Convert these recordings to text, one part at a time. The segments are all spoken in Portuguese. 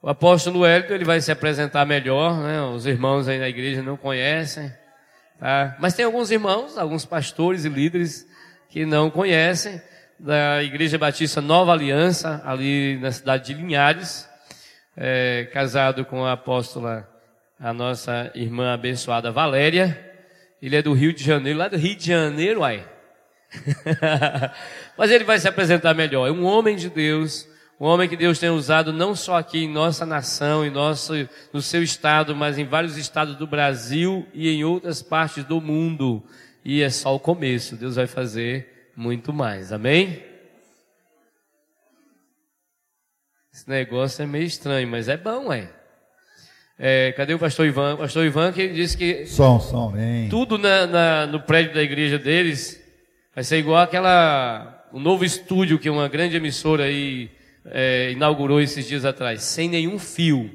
O apóstolo Hélio, ele vai se apresentar melhor, né? Os irmãos aí na igreja não conhecem. Tá? Mas tem alguns irmãos, alguns pastores e líderes que não conhecem da Igreja Batista Nova Aliança, ali na cidade de Linhares, é, casado com a apóstola, a nossa irmã abençoada Valéria. Ele é do Rio de Janeiro, lá do Rio de Janeiro, uai. Mas ele vai se apresentar melhor. É um homem de Deus, um homem que Deus tem usado não só aqui em nossa nação, em nosso, no seu estado, mas em vários estados do Brasil e em outras partes do mundo. E é só o começo. Deus vai fazer muito mais. Amém? Esse negócio é meio estranho, mas é bom, é. É, cadê o pastor Ivan? O pastor Ivan que disse que som, som, hein? tudo na, na, no prédio da igreja deles vai ser igual aquela o novo estúdio que uma grande emissora aí é, inaugurou esses dias atrás, sem nenhum fio,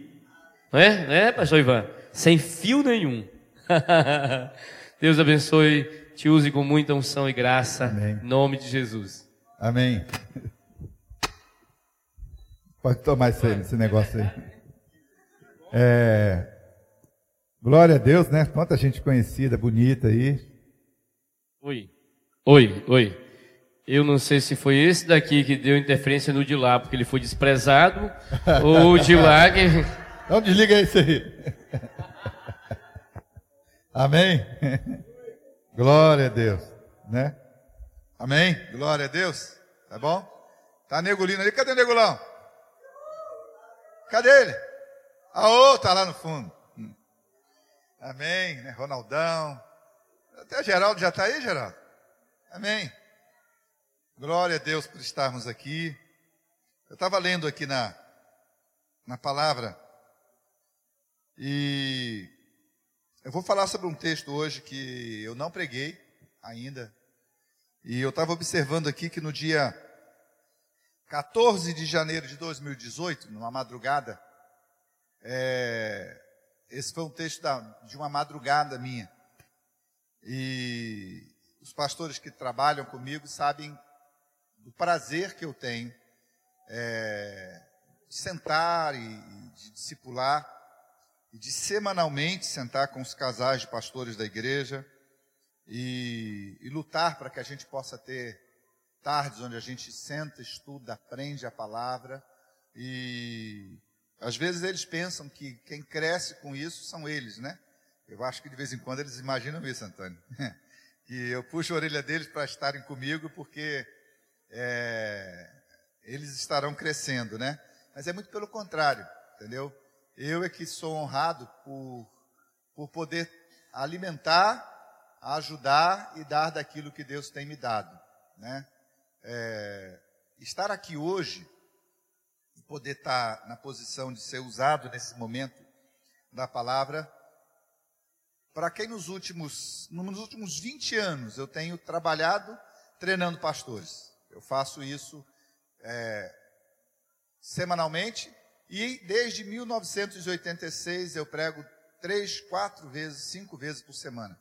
não é? Não é, pastor Ivan? Sem fio nenhum. Deus abençoe, te use com muita unção e graça, Amém. em nome de Jesus. Amém. Pode tomar esse, esse negócio aí. É, glória a Deus, né? Quanta gente conhecida, bonita aí. Oi, oi, oi. Eu não sei se foi esse daqui que deu interferência no de lá, porque ele foi desprezado, ou o de lá que. Então desliga isso aí. Amém? Glória a Deus, né? Amém? Glória a Deus. Tá bom? Tá negulino ali. Cadê o negulão? Cadê ele? A outra lá no fundo. Hum. Amém, né? Ronaldão. Até Geraldo já está aí, Geraldo? Amém. Glória a Deus por estarmos aqui. Eu estava lendo aqui na, na palavra e eu vou falar sobre um texto hoje que eu não preguei ainda. E eu estava observando aqui que no dia 14 de janeiro de 2018, numa madrugada, é, esse foi um texto da, de uma madrugada minha. E os pastores que trabalham comigo sabem do prazer que eu tenho é, de sentar e, de discipular, e de semanalmente sentar com os casais de pastores da igreja e, e lutar para que a gente possa ter tardes onde a gente senta, estuda, aprende a palavra e às vezes eles pensam que quem cresce com isso são eles, né? Eu acho que de vez em quando eles imaginam isso, Antônio. que eu puxo a orelha deles para estarem comigo porque é, eles estarão crescendo, né? Mas é muito pelo contrário, entendeu? Eu é que sou honrado por, por poder alimentar, ajudar e dar daquilo que Deus tem me dado, né? É, estar aqui hoje poder estar na posição de ser usado nesse momento da palavra. Para quem nos últimos, nos últimos 20 anos eu tenho trabalhado treinando pastores. Eu faço isso é, semanalmente e desde 1986 eu prego três, quatro vezes, cinco vezes por semana.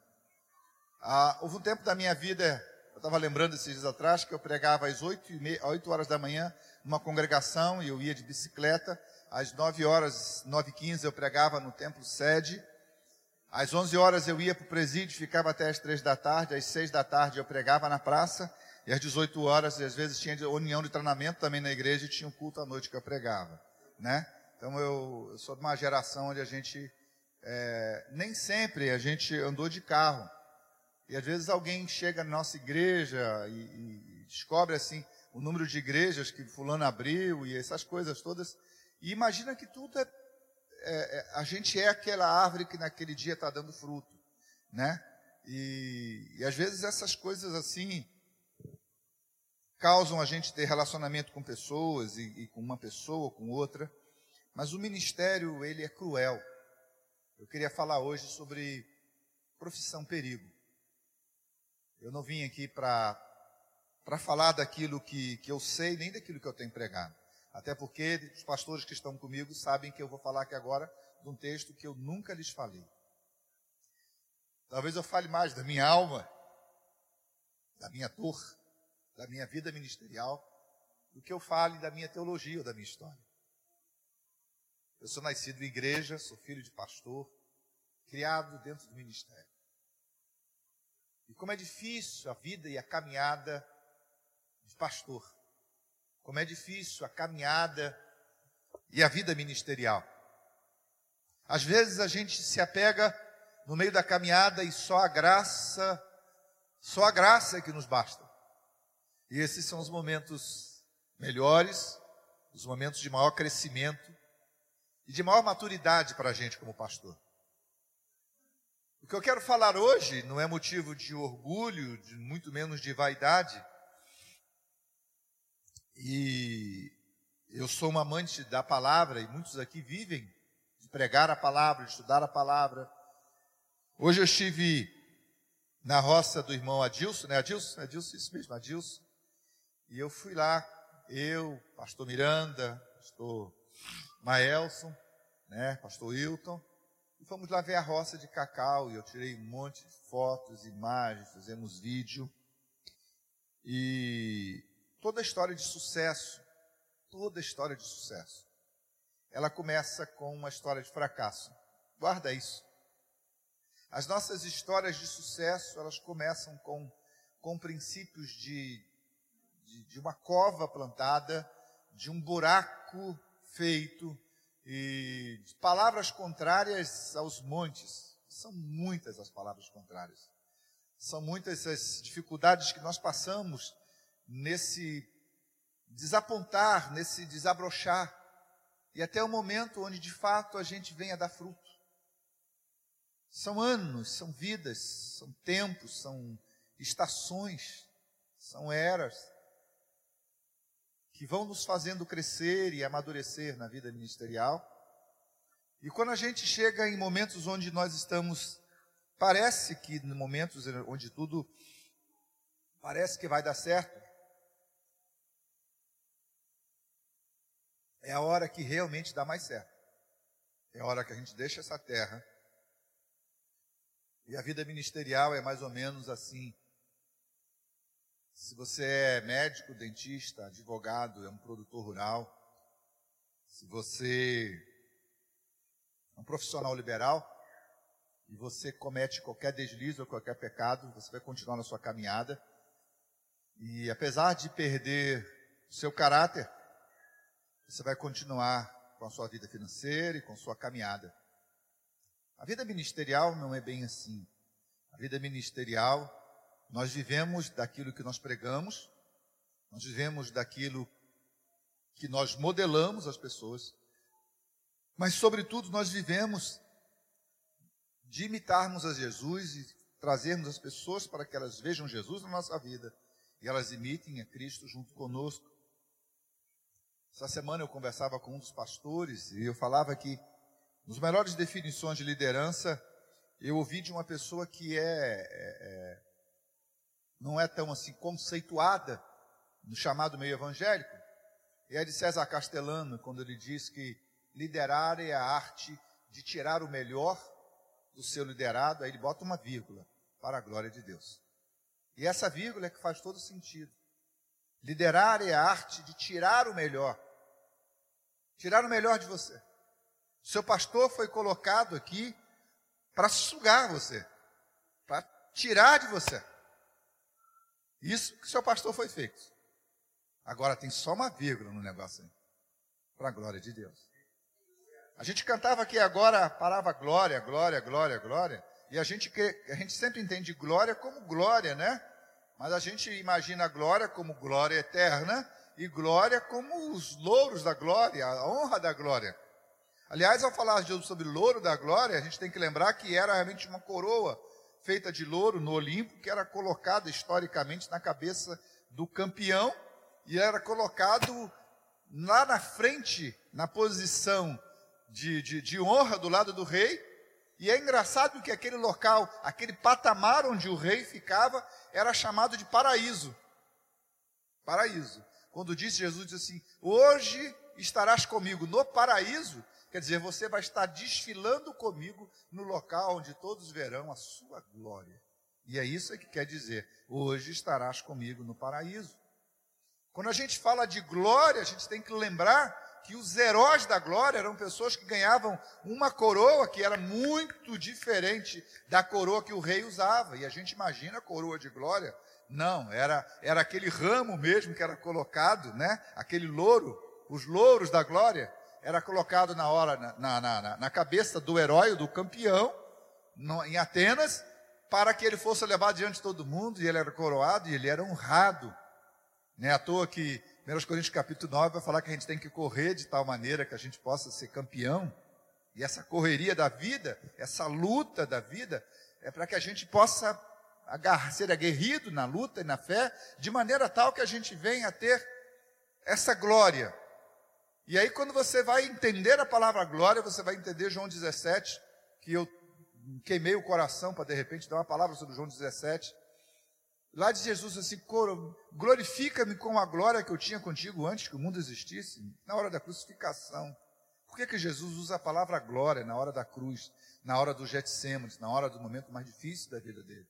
Ah, houve um tempo da minha vida, eu estava lembrando esses dias atrás, que eu pregava às 8, e 8 horas da manhã uma congregação e eu ia de bicicleta. Às 9 horas, 9 e 15 eu pregava no templo sede. Às 11 horas eu ia para o presídio, ficava até as 3 da tarde. Às 6 da tarde eu pregava na praça. E às 18 horas, às vezes tinha união de treinamento também na igreja e tinha um culto à noite que eu pregava. Né? Então eu, eu sou de uma geração onde a gente, é, nem sempre a gente andou de carro. E às vezes alguém chega na nossa igreja e, e descobre assim, o número de igrejas que fulano abriu e essas coisas todas. E imagina que tudo é, é, é a gente é aquela árvore que naquele dia está dando fruto, né? E, e às vezes essas coisas assim causam a gente ter relacionamento com pessoas e, e com uma pessoa, com outra. Mas o ministério ele é cruel. Eu queria falar hoje sobre profissão perigo. Eu não vim aqui para para falar daquilo que, que eu sei, nem daquilo que eu tenho pregado. Até porque os pastores que estão comigo sabem que eu vou falar aqui agora de um texto que eu nunca lhes falei. Talvez eu fale mais da minha alma, da minha dor, da minha vida ministerial, do que eu fale da minha teologia ou da minha história. Eu sou nascido em igreja, sou filho de pastor, criado dentro do ministério. E como é difícil a vida e a caminhada de pastor. Como é difícil a caminhada e a vida ministerial. Às vezes a gente se apega no meio da caminhada e só a graça, só a graça é que nos basta. E esses são os momentos melhores, os momentos de maior crescimento e de maior maturidade para a gente como pastor. O que eu quero falar hoje não é motivo de orgulho, de muito menos de vaidade. E eu sou um amante da palavra e muitos aqui vivem de pregar a palavra, de estudar a palavra. Hoje eu estive na roça do irmão Adilson, né? Adilson, Adilson, isso mesmo, Adilson. E eu fui lá, eu, pastor Miranda, pastor Maelson, né, pastor Hilton, e fomos lá ver a roça de cacau, e eu tirei um monte de fotos, imagens, fizemos vídeo. E toda a história de sucesso, toda a história de sucesso, ela começa com uma história de fracasso. Guarda isso. As nossas histórias de sucesso, elas começam com, com princípios de, de, de uma cova plantada, de um buraco feito, e de palavras contrárias aos montes. São muitas as palavras contrárias. São muitas as dificuldades que nós passamos nesse desapontar, nesse desabrochar, e até o momento onde de fato a gente venha dar fruto. São anos, são vidas, são tempos, são estações, são eras que vão nos fazendo crescer e amadurecer na vida ministerial. E quando a gente chega em momentos onde nós estamos, parece que momentos onde tudo parece que vai dar certo, é a hora que realmente dá mais certo. É a hora que a gente deixa essa terra. E a vida ministerial é mais ou menos assim. Se você é médico, dentista, advogado, é um produtor rural, se você é um profissional liberal e você comete qualquer deslize ou qualquer pecado, você vai continuar na sua caminhada. E apesar de perder o seu caráter, você vai continuar com a sua vida financeira e com a sua caminhada. A vida ministerial não é bem assim. A vida ministerial nós vivemos daquilo que nós pregamos, nós vivemos daquilo que nós modelamos as pessoas, mas, sobretudo, nós vivemos de imitarmos a Jesus e trazermos as pessoas para que elas vejam Jesus na nossa vida e elas imitem a Cristo junto conosco. Essa semana eu conversava com um dos pastores e eu falava que, nos melhores definições de liderança, eu ouvi de uma pessoa que é, é, é não é tão assim conceituada no chamado meio evangélico, e é de César Castellano, quando ele diz que liderar é a arte de tirar o melhor do seu liderado, aí ele bota uma vírgula, para a glória de Deus. E essa vírgula é que faz todo sentido. Liderar é a arte de tirar o melhor. Tirar o melhor de você. Seu pastor foi colocado aqui para sugar você, para tirar de você. Isso que seu pastor foi feito. Agora tem só uma vírgula no negócio aí. Para a glória de Deus. A gente cantava aqui agora, parava glória, glória, glória, glória. E a gente, a gente sempre entende glória como glória, né? Mas a gente imagina glória como glória eterna e glória como os louros da glória, a honra da glória. Aliás, ao falar sobre louro da glória, a gente tem que lembrar que era realmente uma coroa feita de louro no Olimpo, que era colocada historicamente na cabeça do campeão e era colocado lá na frente, na posição de, de, de honra do lado do rei. E é engraçado que aquele local, aquele patamar onde o rei ficava, era chamado de paraíso. Paraíso. Quando disse Jesus disse assim: Hoje estarás comigo no paraíso, Quer dizer, você vai estar desfilando comigo no local onde todos verão a sua glória. E é isso que quer dizer: hoje estarás comigo no paraíso. Quando a gente fala de glória, a gente tem que lembrar que os heróis da glória eram pessoas que ganhavam uma coroa que era muito diferente da coroa que o rei usava. E a gente imagina a coroa de glória. Não, era, era aquele ramo mesmo que era colocado, né? Aquele louro, os louros da glória, era colocado na hora, na, na, na, na cabeça do herói, do campeão, no, em Atenas, para que ele fosse levado diante de todo mundo, e ele era coroado e ele era honrado. Não é à toa que 1 Coríntios capítulo 9 vai falar que a gente tem que correr de tal maneira que a gente possa ser campeão. E essa correria da vida, essa luta da vida, é para que a gente possa ser aguerrido na luta e na fé, de maneira tal que a gente venha a ter essa glória. E aí, quando você vai entender a palavra glória, você vai entender João 17, que eu queimei o coração para de repente dar uma palavra sobre João 17. Lá de Jesus assim, glorifica-me com a glória que eu tinha contigo antes que o mundo existisse, na hora da crucificação. Por que, que Jesus usa a palavra glória na hora da cruz, na hora do Getsemane, na hora do momento mais difícil da vida dele?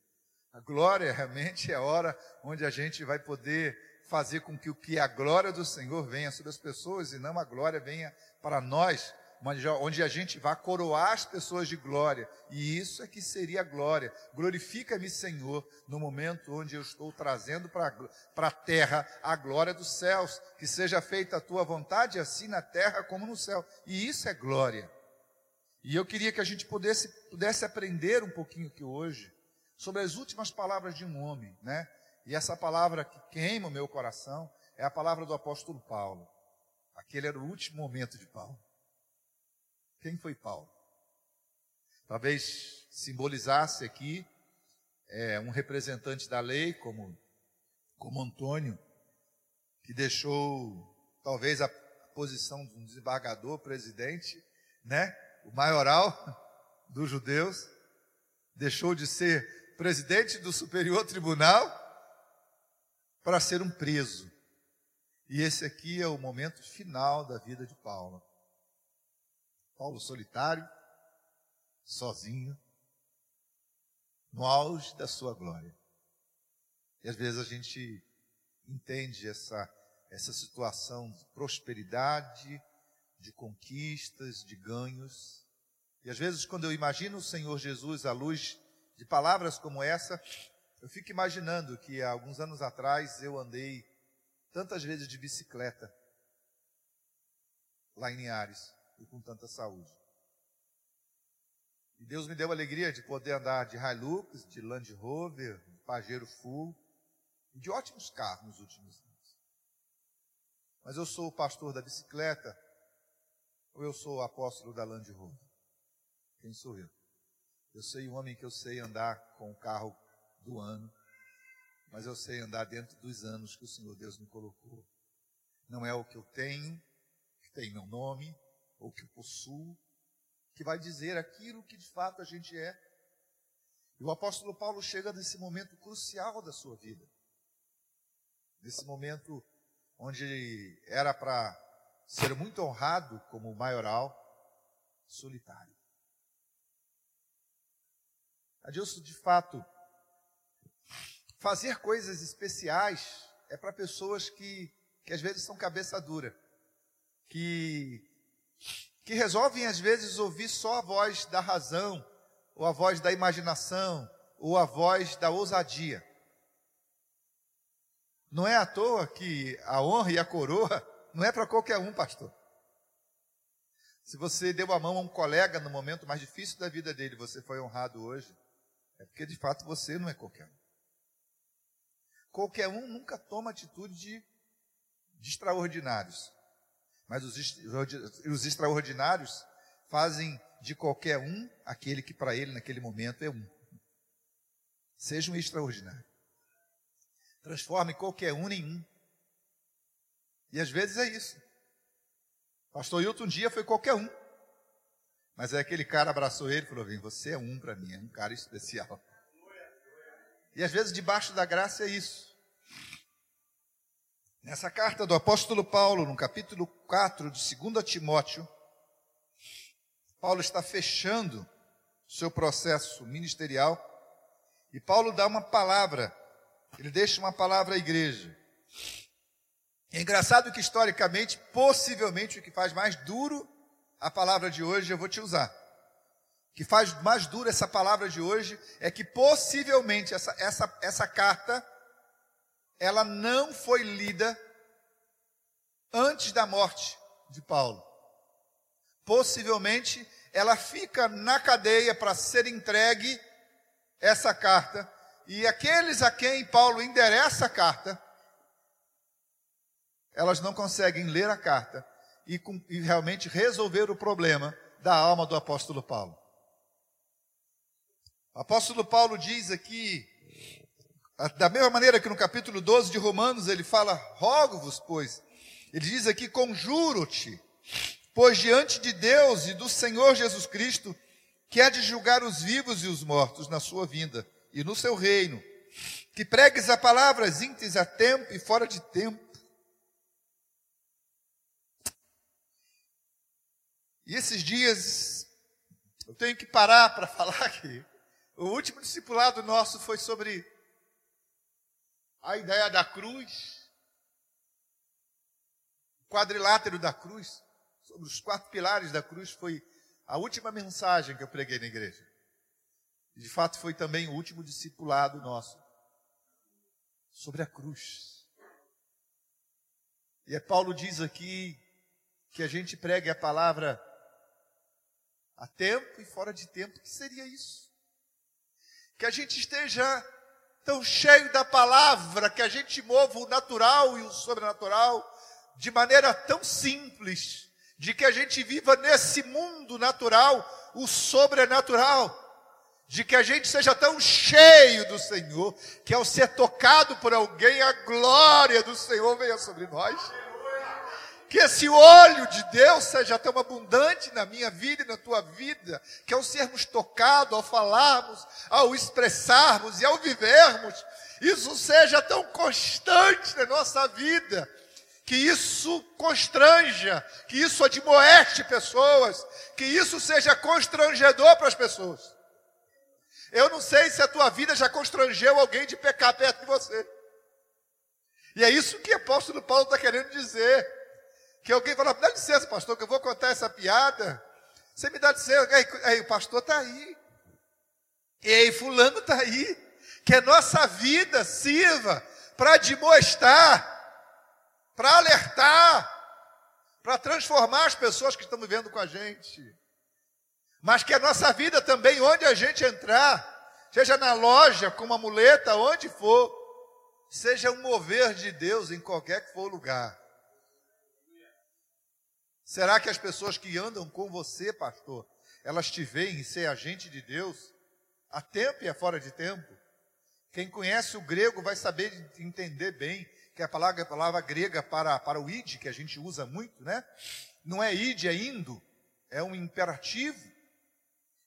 A glória realmente é a hora onde a gente vai poder fazer com que o que é a glória do Senhor venha sobre as pessoas e não a glória venha para nós, onde a gente vai coroar as pessoas de glória. E isso é que seria glória. Glorifica-me, Senhor, no momento onde eu estou trazendo para a terra a glória dos céus. Que seja feita a tua vontade, assim na terra como no céu. E isso é glória. E eu queria que a gente pudesse, pudesse aprender um pouquinho aqui hoje sobre as últimas palavras de um homem, né? E essa palavra que queima o meu coração é a palavra do apóstolo Paulo. Aquele era o último momento de Paulo. Quem foi Paulo? Talvez simbolizasse aqui é, um representante da lei, como, como Antônio, que deixou talvez a posição de um desembargador, presidente, né? O maioral dos judeus, deixou de ser presidente do Superior Tribunal para ser um preso. E esse aqui é o momento final da vida de Paulo. Paulo solitário, sozinho, no auge da sua glória. E às vezes a gente entende essa, essa situação de prosperidade, de conquistas, de ganhos. E às vezes, quando eu imagino o Senhor Jesus à luz de palavras como essa, eu fico imaginando que há alguns anos atrás eu andei tantas vezes de bicicleta lá em Linhares e com tanta saúde. E Deus me deu a alegria de poder andar de Hilux, de Land Rover, de Pajero Full, e de ótimos carros nos últimos anos. Mas eu sou o pastor da bicicleta, ou eu sou o apóstolo da Land Rover? Quem sou eu? Eu sei o homem que eu sei andar com o carro do ano, mas eu sei andar dentro dos anos que o Senhor Deus me colocou. Não é o que eu tenho, que tem meu nome, ou que possuo, que vai dizer aquilo que de fato a gente é. E o apóstolo Paulo chega nesse momento crucial da sua vida. Nesse momento onde era para ser muito honrado como maioral, solitário. Adilson, de fato, fazer coisas especiais é para pessoas que, que às vezes são cabeça dura, que que resolvem às vezes ouvir só a voz da razão, ou a voz da imaginação, ou a voz da ousadia. Não é à toa que a honra e a coroa não é para qualquer um, pastor. Se você deu a mão a um colega no momento mais difícil da vida dele, você foi honrado hoje, é porque de fato você não é qualquer um. Qualquer um nunca toma atitude de, de extraordinários. Mas os, os extraordinários fazem de qualquer um aquele que para ele naquele momento é um. Seja um extraordinário. Transforme qualquer um em um. E às vezes é isso. Pastor Hilton um dia foi qualquer um. Mas é aquele cara abraçou ele e falou: Vem, você é um para mim, é um cara especial. E às vezes debaixo da graça é isso. Nessa carta do apóstolo Paulo, no capítulo 4 de 2 Timóteo, Paulo está fechando seu processo ministerial e Paulo dá uma palavra, ele deixa uma palavra à igreja. É engraçado que historicamente, possivelmente, o que faz mais duro a palavra de hoje, eu vou te usar. Que faz mais duro essa palavra de hoje é que possivelmente essa, essa, essa carta ela não foi lida antes da morte de Paulo. Possivelmente ela fica na cadeia para ser entregue essa carta e aqueles a quem Paulo endereça a carta elas não conseguem ler a carta e, e realmente resolver o problema da alma do apóstolo Paulo. O apóstolo Paulo diz aqui, da mesma maneira que no capítulo 12 de Romanos ele fala, rogo-vos, pois, ele diz aqui, conjuro-te, pois diante de Deus e do Senhor Jesus Cristo, que há de julgar os vivos e os mortos na sua vinda e no seu reino, que pregues a palavras íntemas a tempo e fora de tempo, E esses dias, eu tenho que parar para falar que o último discipulado nosso foi sobre a ideia da cruz, o quadrilátero da cruz, sobre os quatro pilares da cruz, foi a última mensagem que eu preguei na igreja. De fato, foi também o último discipulado nosso sobre a cruz. E é Paulo diz aqui que a gente pregue a palavra a tempo e fora de tempo. O que seria isso? Que a gente esteja tão cheio da palavra, que a gente mova o natural e o sobrenatural de maneira tão simples, de que a gente viva nesse mundo natural o sobrenatural, de que a gente seja tão cheio do Senhor, que ao ser tocado por alguém, a glória do Senhor venha sobre nós. Que esse olho de Deus seja tão abundante na minha vida e na tua vida, que ao sermos tocados, ao falarmos, ao expressarmos e ao vivermos, isso seja tão constante na nossa vida, que isso constranja, que isso admoeste pessoas, que isso seja constrangedor para as pessoas. Eu não sei se a tua vida já constrangeu alguém de pecar perto de você. E é isso que o apóstolo Paulo está querendo dizer que alguém fala, dá licença, pastor, que eu vou contar essa piada. Você me dá licença. Aí, aí o pastor está aí. Ei, fulano está aí. Que a nossa vida sirva para admoestar, para alertar, para transformar as pessoas que estão vivendo com a gente. Mas que a nossa vida também, onde a gente entrar, seja na loja, com uma muleta, onde for, seja um mover de Deus em qualquer que for lugar. Será que as pessoas que andam com você, pastor, elas te veem ser agente de Deus a tempo e a fora de tempo? Quem conhece o grego vai saber entender bem que a palavra, a palavra grega para, para o id, que a gente usa muito, né? Não é id, é indo. É um imperativo.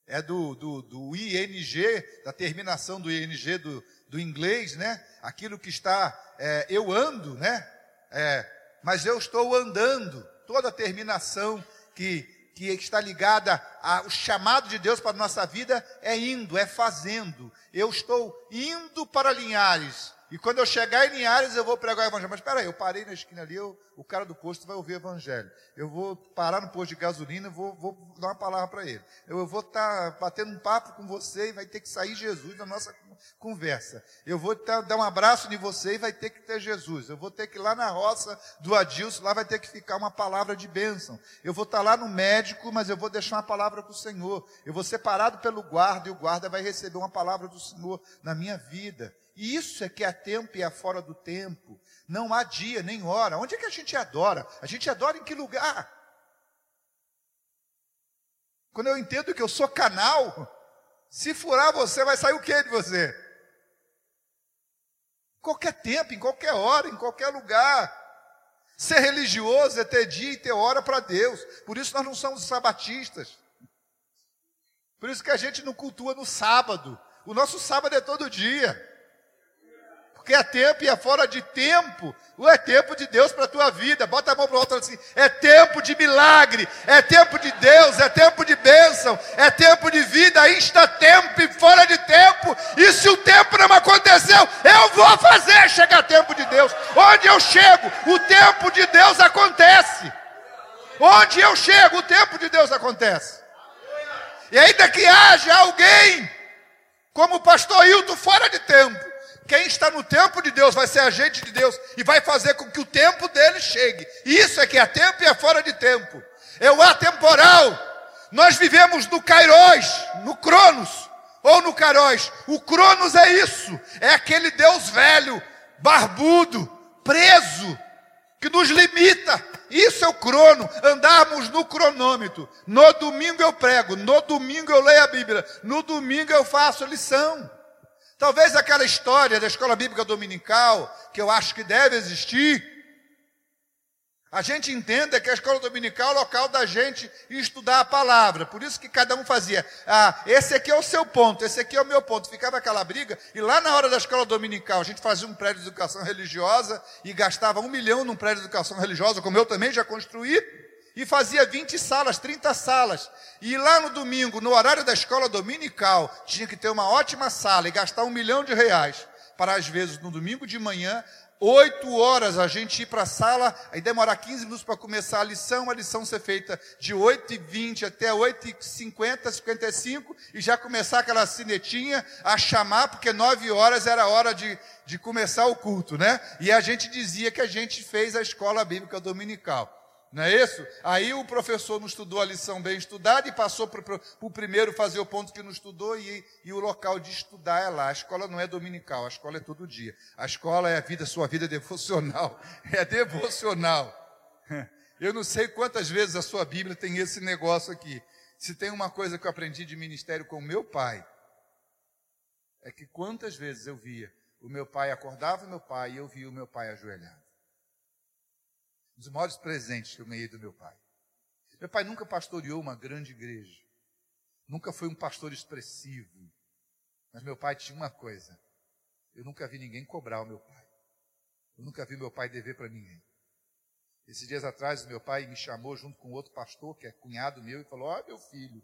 É do, do, do ing, da terminação do ing do, do inglês, né? Aquilo que está, é, eu ando, né? É, mas eu estou andando toda terminação que, que está ligada ao chamado de Deus para a nossa vida é indo, é fazendo. Eu estou indo para Linhares. E quando eu chegar em Linhares, eu vou pregar o evangelho. Mas espera aí, eu parei na esquina ali, eu, o cara do posto vai ouvir o evangelho. Eu vou parar no posto de gasolina, vou, vou dar uma palavra para ele. Eu, eu vou estar tá batendo um papo com você e vai ter que sair Jesus da nossa conversa. Eu vou dar um abraço em você e vai ter que ter Jesus. Eu vou ter que ir lá na roça do Adilson, lá vai ter que ficar uma palavra de bênção. Eu vou estar lá no médico, mas eu vou deixar uma palavra para o Senhor. Eu vou ser parado pelo guarda e o guarda vai receber uma palavra do Senhor na minha vida. E isso é que é tempo e é fora do tempo. Não há dia nem hora. Onde é que a gente adora? A gente adora em que lugar? Quando eu entendo que eu sou canal, se furar você, vai sair o que de você? Qualquer tempo, em qualquer hora, em qualquer lugar. Ser religioso é ter dia e ter hora para Deus. Por isso nós não somos sabatistas. Por isso que a gente não cultua no sábado. O nosso sábado é todo dia. Porque é tempo e é fora de tempo. Ou é tempo de Deus para a tua vida. Bota a mão para o outro assim. É tempo de milagre. É tempo de Deus. É tempo de bênção. É tempo de vida. Aí está tempo e fora de tempo. E se o tempo não aconteceu, eu vou fazer chegar tempo de Deus. Onde eu chego, o tempo de Deus acontece. Onde eu chego, o tempo de Deus acontece. E ainda que haja alguém, como o pastor Hilton, fora de tempo, quem está no tempo de Deus vai ser agente de Deus e vai fazer com que o tempo dele chegue. Isso é que é tempo e é fora de tempo. É o atemporal. Nós vivemos no Kairos, no Cronos, ou no Kairos. O Cronos é isso. É aquele Deus velho, barbudo, preso, que nos limita. Isso é o crono, andarmos no cronômetro. No domingo eu prego, no domingo eu leio a Bíblia, no domingo eu faço lição. Talvez aquela história da escola bíblica dominical, que eu acho que deve existir, a gente entenda que a escola dominical é o local da gente estudar a palavra. Por isso que cada um fazia. Ah, esse aqui é o seu ponto, esse aqui é o meu ponto. Ficava aquela briga. E lá na hora da escola dominical, a gente fazia um prédio de educação religiosa e gastava um milhão num prédio de educação religiosa, como eu também já construí. E fazia 20 salas, 30 salas. E lá no domingo, no horário da escola dominical, tinha que ter uma ótima sala e gastar um milhão de reais. Para, às vezes, no domingo de manhã, oito horas a gente ir para a sala, aí demorar 15 minutos para começar a lição, a lição ser feita de 8 e 20 até 8 e 50, 55, e já começar aquela sinetinha a chamar, porque 9 horas era a hora de, de começar o culto, né? E a gente dizia que a gente fez a escola bíblica dominical. Não é isso? Aí o professor não estudou a lição bem estudada e passou para o primeiro fazer o ponto que não estudou e, e, o local de estudar é lá. A escola não é dominical, a escola é todo dia. A escola é a vida, sua vida é devocional. É devocional. Eu não sei quantas vezes a sua Bíblia tem esse negócio aqui. Se tem uma coisa que eu aprendi de ministério com meu pai, é que quantas vezes eu via o meu pai acordava o meu pai e eu via o meu pai ajoelhado. Um dos maiores presentes que eu ganhei do meu pai. Meu pai nunca pastoreou uma grande igreja. Nunca foi um pastor expressivo. Mas meu pai tinha uma coisa. Eu nunca vi ninguém cobrar o meu pai. Eu nunca vi meu pai dever para ninguém. Esses dias atrás, meu pai me chamou junto com outro pastor, que é cunhado meu, e falou: Ó, oh, meu filho,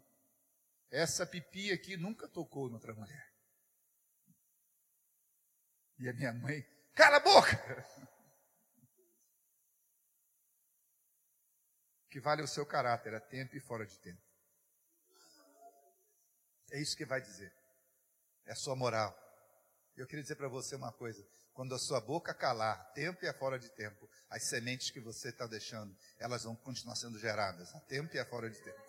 essa pipi aqui nunca tocou noutra mulher. E a minha mãe, cala a boca! Que vale o seu caráter, a tempo e fora de tempo. É isso que vai dizer. É a sua moral. Eu queria dizer para você uma coisa. Quando a sua boca calar, tempo e a fora de tempo, as sementes que você está deixando, elas vão continuar sendo geradas, a tempo e a fora de tempo.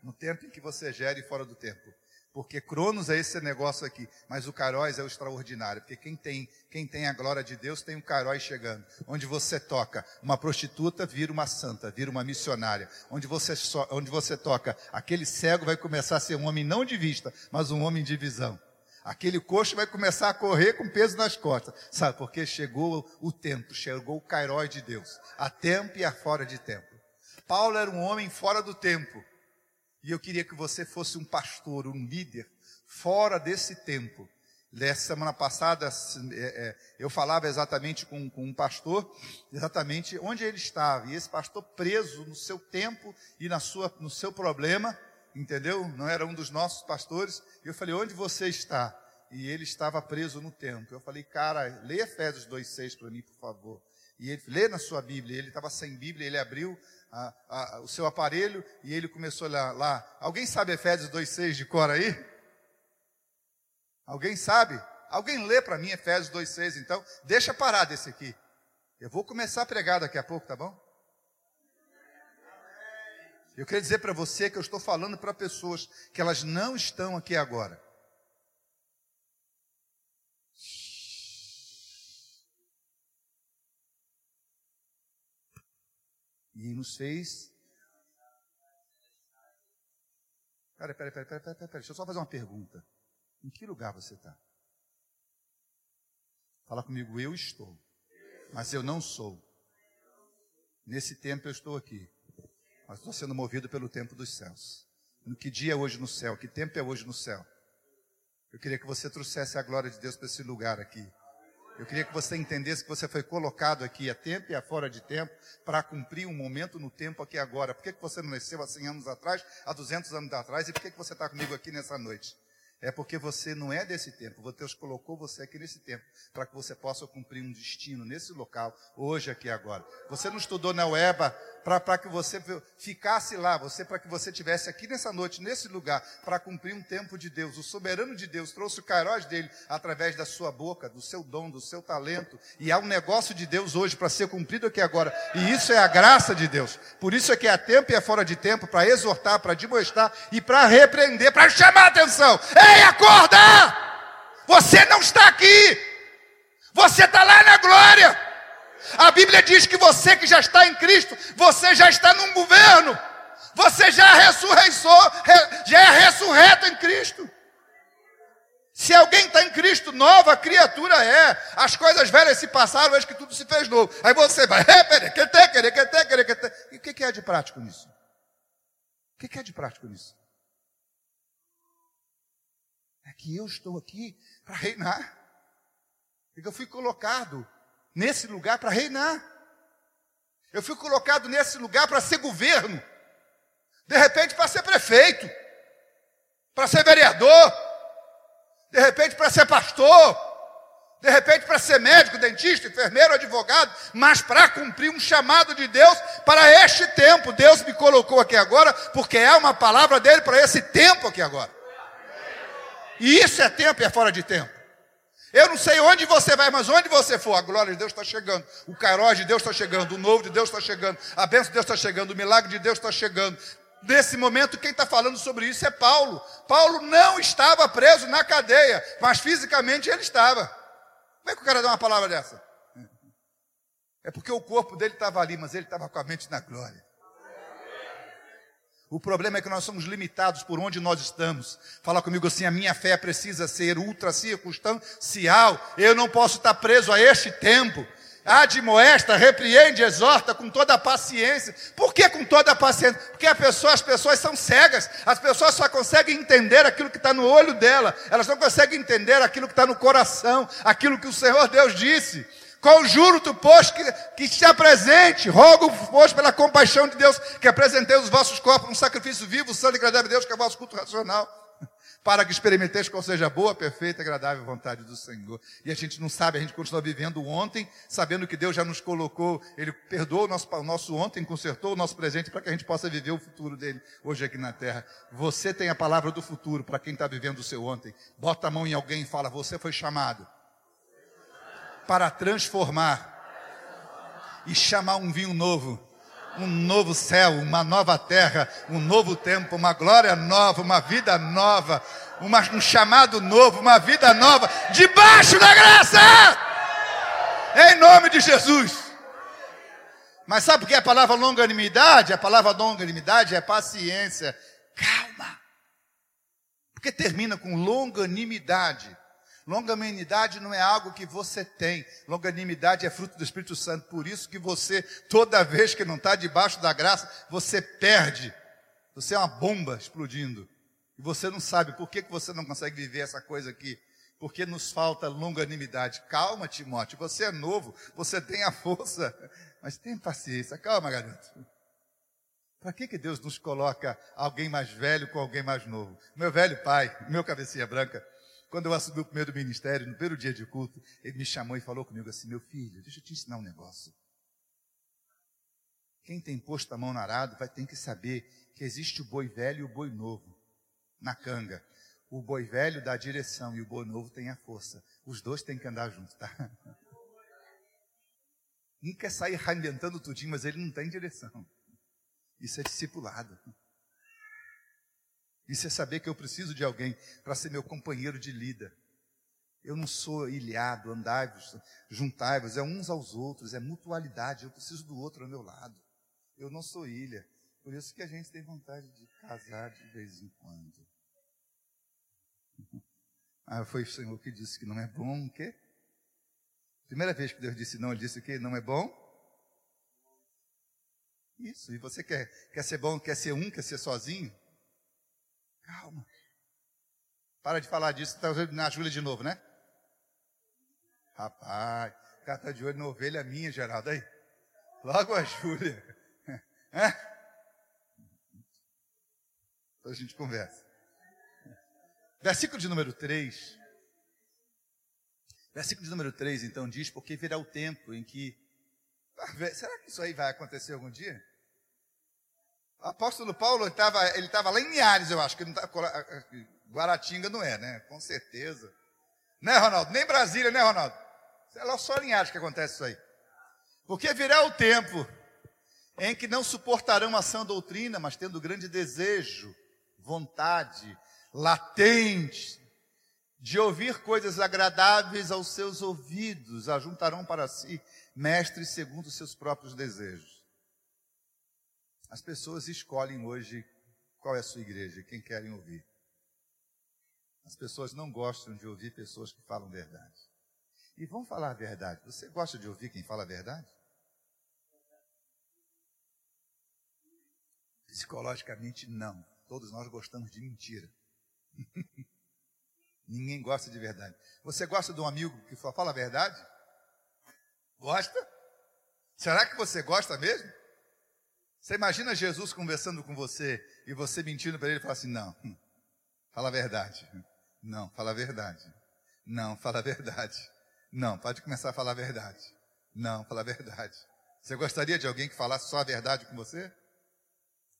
No tempo em que você gere fora do tempo. Porque Cronos é esse negócio aqui, mas o Caróis é o extraordinário. Porque quem tem, quem tem a glória de Deus tem um Caróis chegando. Onde você toca, uma prostituta vira uma santa, vira uma missionária. Onde você, so, onde você toca, aquele cego vai começar a ser um homem não de vista, mas um homem de visão. Aquele coxo vai começar a correr com peso nas costas. Sabe, porque chegou o tempo, chegou o Caróis de Deus. A tempo e a fora de tempo. Paulo era um homem fora do tempo. E eu queria que você fosse um pastor, um líder, fora desse tempo. Semana passada, é, é, eu falava exatamente com, com um pastor, exatamente onde ele estava. E esse pastor preso no seu tempo e na sua, no seu problema, entendeu? Não era um dos nossos pastores. E eu falei, onde você está? E ele estava preso no tempo. Eu falei, cara, leia Efésios 2,6 para mim, por favor. E ele, lê na sua Bíblia. Ele estava sem Bíblia, ele abriu a, a, o seu aparelho e ele começou lá, lá. Alguém sabe Efésios 2,6 de cor aí? Alguém sabe? Alguém lê para mim Efésios 2,6 então? Deixa parar desse aqui. Eu vou começar a pregar daqui a pouco, tá bom? Eu quero dizer para você que eu estou falando para pessoas que elas não estão aqui agora. E nos fez. Peraí, peraí, peraí, peraí, peraí, peraí, deixa eu só fazer uma pergunta. Em que lugar você está? Fala comigo, eu estou. Mas eu não sou. Nesse tempo eu estou aqui. Mas estou sendo movido pelo tempo dos céus. No que dia é hoje no céu? Que tempo é hoje no céu? Eu queria que você trouxesse a glória de Deus para esse lugar aqui. Eu queria que você entendesse que você foi colocado aqui a tempo e a fora de tempo para cumprir um momento no tempo aqui agora. Por que, que você não nasceu há 100 anos atrás, há 200 anos atrás e por que, que você está comigo aqui nessa noite? É porque você não é desse tempo. Deus colocou você aqui nesse tempo para que você possa cumprir um destino nesse local, hoje, aqui agora. Você não estudou na UEBA para que você ficasse lá, você para que você tivesse aqui nessa noite, nesse lugar, para cumprir um tempo de Deus. O soberano de Deus trouxe o cairós dele através da sua boca, do seu dom, do seu talento. E há um negócio de Deus hoje para ser cumprido aqui agora. E isso é a graça de Deus. Por isso é que há tempo e é fora de tempo para exortar, para demonstrar e para repreender, para chamar a atenção. Ei, acorda! Você não está aqui. Você está lá na glória. A Bíblia diz que você que já está em Cristo, você já está num governo. Você já ressurreiçou, já é ressurreto em Cristo. Se alguém está em Cristo, nova criatura é. As coisas velhas se passaram, eis que tudo se fez novo. Aí você vai, e o que é de prático nisso? O que é de prático nisso? É que eu estou aqui para reinar. E que eu fui colocado nesse lugar para reinar. Eu fui colocado nesse lugar para ser governo. De repente para ser prefeito. Para ser vereador. De repente para ser pastor. De repente para ser médico, dentista, enfermeiro, advogado, mas para cumprir um chamado de Deus para este tempo. Deus me colocou aqui agora porque é uma palavra dele para esse tempo aqui agora. E isso é tempo e é fora de tempo. Eu não sei onde você vai, mas onde você for, a glória de Deus está chegando, o cairós de Deus está chegando, o novo de Deus está chegando, a bênção de Deus está chegando, o milagre de Deus está chegando. Nesse momento, quem está falando sobre isso é Paulo. Paulo não estava preso na cadeia, mas fisicamente ele estava. Como é que o cara dá uma palavra dessa? É porque o corpo dele estava ali, mas ele estava com a mente na glória. O problema é que nós somos limitados por onde nós estamos. Fala comigo assim: a minha fé precisa ser ultra circunstancial. Eu não posso estar preso a este tempo. Admoesta, repreende, exorta com toda a paciência. Por que com toda a paciência? Porque pessoa, as pessoas são cegas. As pessoas só conseguem entender aquilo que está no olho dela. Elas não conseguem entender aquilo que está no coração, aquilo que o Senhor Deus disse. Conjuro-te, pois, que, que te apresente, rogo, pois, pela compaixão de Deus, que apresentei os vossos corpos um sacrifício vivo, santo e agradável a Deus, que é o vosso culto racional, para que experimenteis qual seja a boa, perfeita e agradável vontade do Senhor. E a gente não sabe, a gente continua vivendo ontem, sabendo que Deus já nos colocou, Ele perdoou o nosso, o nosso ontem, consertou o nosso presente, para que a gente possa viver o futuro dele hoje aqui na terra. Você tem a palavra do futuro para quem está vivendo o seu ontem. Bota a mão em alguém e fala, você foi chamado para transformar e chamar um vinho novo, um novo céu, uma nova terra, um novo tempo, uma glória nova, uma vida nova, uma, um chamado novo, uma vida nova, debaixo da graça, em nome de Jesus. Mas sabe o que é a palavra longanimidade? A palavra longanimidade é paciência. Calma. Porque termina com longanimidade. Longanimidade não é algo que você tem. Longanimidade é fruto do Espírito Santo. Por isso que você, toda vez que não está debaixo da graça, você perde. Você é uma bomba explodindo. E você não sabe por que, que você não consegue viver essa coisa aqui. Porque nos falta longanimidade. Calma, Timóteo. Você é novo. Você tem a força. Mas tenha paciência. Calma, garoto. Para que, que Deus nos coloca alguém mais velho com alguém mais novo? Meu velho pai, meu cabecinha branca, quando eu assumi o primeiro ministério, no primeiro dia de culto, ele me chamou e falou comigo assim: Meu filho, deixa eu te ensinar um negócio. Quem tem posto a mão no arado vai ter que saber que existe o boi velho e o boi novo na canga. O boi velho dá a direção e o boi novo tem a força. Os dois têm que andar juntos, tá? Um quer sair tudinho, mas ele não tem direção. Isso é discipulado. Isso é saber que eu preciso de alguém para ser meu companheiro de lida. Eu não sou ilhado, andai-vos, juntai-vos, é uns aos outros, é mutualidade, eu preciso do outro ao meu lado. Eu não sou ilha. Por isso que a gente tem vontade de casar de vez em quando. Ah, foi o Senhor que disse que não é bom, o quê? Primeira vez que Deus disse não, ele disse que não é bom? Isso, e você quer, quer ser bom, quer ser um, quer ser sozinho? Calma. Para de falar disso, está na Júlia de novo, né? Rapaz, o cara tá de olho na ovelha minha, Geraldo, aí. Logo a Júlia. É? Então a gente conversa. Versículo de número 3. Versículo de número 3, então, diz, porque virá o tempo em que. Ah, será que isso aí vai acontecer algum dia? O apóstolo Paulo estava ele tava lá em Linhares, eu acho, que não tá, Guaratinga não é, né? Com certeza. Né, Ronaldo? Nem Brasília, né, Ronaldo? É lá só Linhares que acontece isso aí. Porque virá o tempo em que não suportarão a sã doutrina, mas tendo grande desejo, vontade, latente, de ouvir coisas agradáveis aos seus ouvidos, ajuntarão para si mestres segundo os seus próprios desejos. As pessoas escolhem hoje qual é a sua igreja, quem querem ouvir. As pessoas não gostam de ouvir pessoas que falam verdade. E vão falar a verdade. Você gosta de ouvir quem fala a verdade? Psicologicamente, não. Todos nós gostamos de mentira. Ninguém gosta de verdade. Você gosta de um amigo que só fala a verdade? Gosta? Será que você gosta mesmo? Você imagina Jesus conversando com você e você mentindo para ele e falar assim: não, hum, fala a verdade. Não, fala a verdade. Não, fala a verdade. Não, pode começar a falar a verdade. Não, fala a verdade. Você gostaria de alguém que falasse só a verdade com você?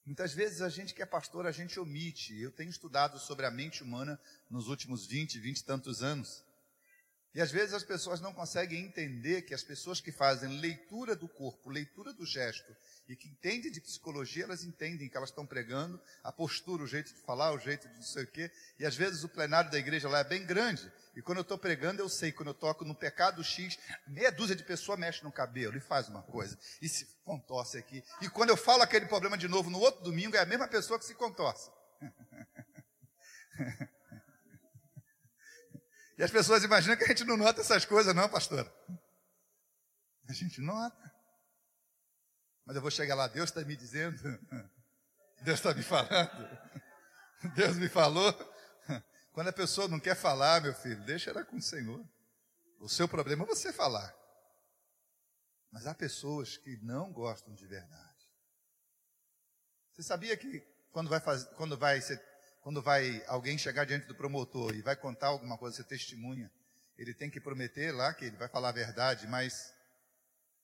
Muitas vezes a gente que é pastor, a gente omite. Eu tenho estudado sobre a mente humana nos últimos 20, 20 e tantos anos. E às vezes as pessoas não conseguem entender que as pessoas que fazem leitura do corpo, leitura do gesto e que entendem de psicologia, elas entendem que elas estão pregando, a postura, o jeito de falar, o jeito de não sei o quê. E às vezes o plenário da igreja lá é bem grande. E quando eu estou pregando, eu sei, quando eu toco no pecado X, meia dúzia de pessoas mexe no cabelo e faz uma coisa. E se contorce aqui. E quando eu falo aquele problema de novo no outro domingo, é a mesma pessoa que se contorce. E as pessoas imaginam que a gente não nota essas coisas, não, pastora. A gente nota. Mas eu vou chegar lá, Deus está me dizendo, Deus está me falando, Deus me falou. Quando a pessoa não quer falar, meu filho, deixa ela com o Senhor. O seu problema é você falar. Mas há pessoas que não gostam de verdade. Você sabia que quando vai, fazer, quando vai, ser, quando vai alguém chegar diante do promotor e vai contar alguma coisa, você testemunha, ele tem que prometer lá que ele vai falar a verdade, mas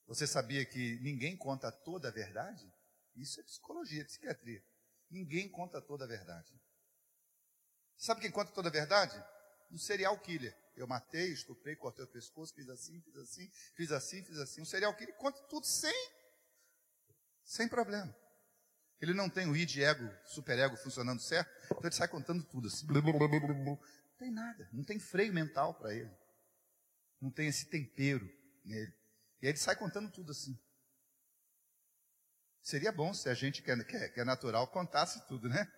você sabia que ninguém conta toda a verdade? Isso é psicologia, psiquiatria. Ninguém conta toda a verdade. Sabe quem conta toda a verdade? Um serial killer. Eu matei, estuprei, cortei o pescoço, fiz assim, fiz assim, fiz assim, fiz assim. Um serial killer conta tudo sem, sem problema. Ele não tem o id ego, super ego funcionando certo, então ele sai contando tudo assim. Não tem nada, não tem freio mental para ele. Não tem esse tempero nele. E aí ele sai contando tudo assim. Seria bom se a gente que é, que é, que é natural contasse tudo, né?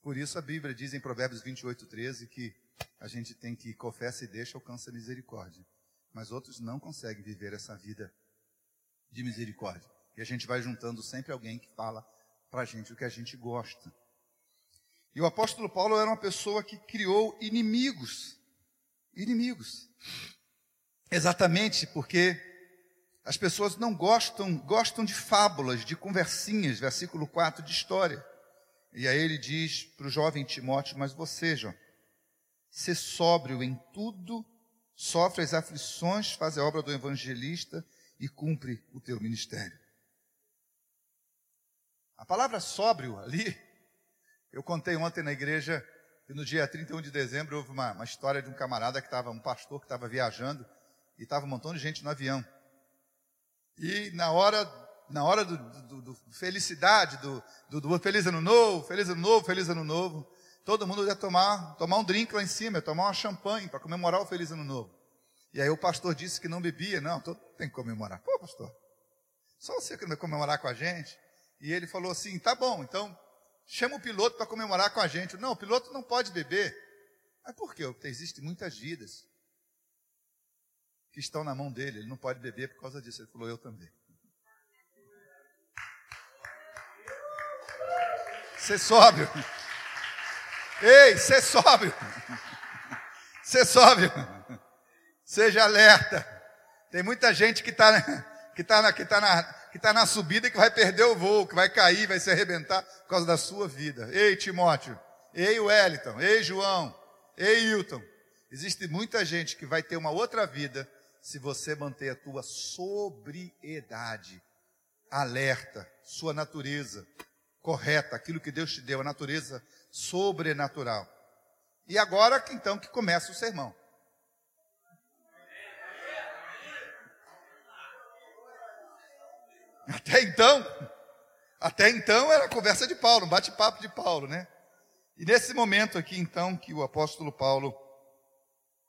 Por isso a Bíblia diz em Provérbios 28, 13 que a gente tem que confessa e deixa alcança a misericórdia. Mas outros não conseguem viver essa vida de misericórdia. E a gente vai juntando sempre alguém que fala para a gente o que a gente gosta. E o apóstolo Paulo era uma pessoa que criou inimigos. Inimigos. Exatamente porque as pessoas não gostam, gostam de fábulas, de conversinhas, versículo 4 de história. E aí ele diz para o jovem Timóteo, mas você, João, ser sóbrio em tudo, sofre as aflições, faz a obra do evangelista e cumpre o teu ministério. A palavra sóbrio ali, eu contei ontem na igreja que no dia 31 de dezembro houve uma, uma história de um camarada que estava, um pastor que estava viajando e estava um montão de gente no avião. E na hora, na hora do, do, do felicidade, do, do, do, feliz ano novo, feliz ano novo, feliz ano novo, todo mundo ia tomar, tomar um drink lá em cima, ia tomar uma champanhe para comemorar o feliz ano novo. E aí o pastor disse que não bebia, não, tem que comemorar. Pô, pastor, só você que não vai comemorar com a gente. E ele falou assim, tá bom, então chama o piloto para comemorar com a gente. Não, o piloto não pode beber. Mas por quê? Porque existem muitas vidas que estão na mão dele. Ele não pode beber por causa disso. Ele falou, eu também. Ser sóbrio. Ei, ser sóbrio. Ser sóbrio. Seja alerta. Tem muita gente que está que tá que tá na, que tá na subida e que vai perder o voo, que vai cair, vai se arrebentar por causa da sua vida. Ei, Timóteo. Ei, Wellington. Ei, João. Ei, Hilton. Existe muita gente que vai ter uma outra vida se você manter a tua sobriedade, alerta, sua natureza correta, aquilo que Deus te deu, a natureza sobrenatural. E agora, então, que começa o sermão. Até então, até então era a conversa de Paulo, um bate-papo de Paulo, né? E nesse momento aqui, então, que o apóstolo Paulo,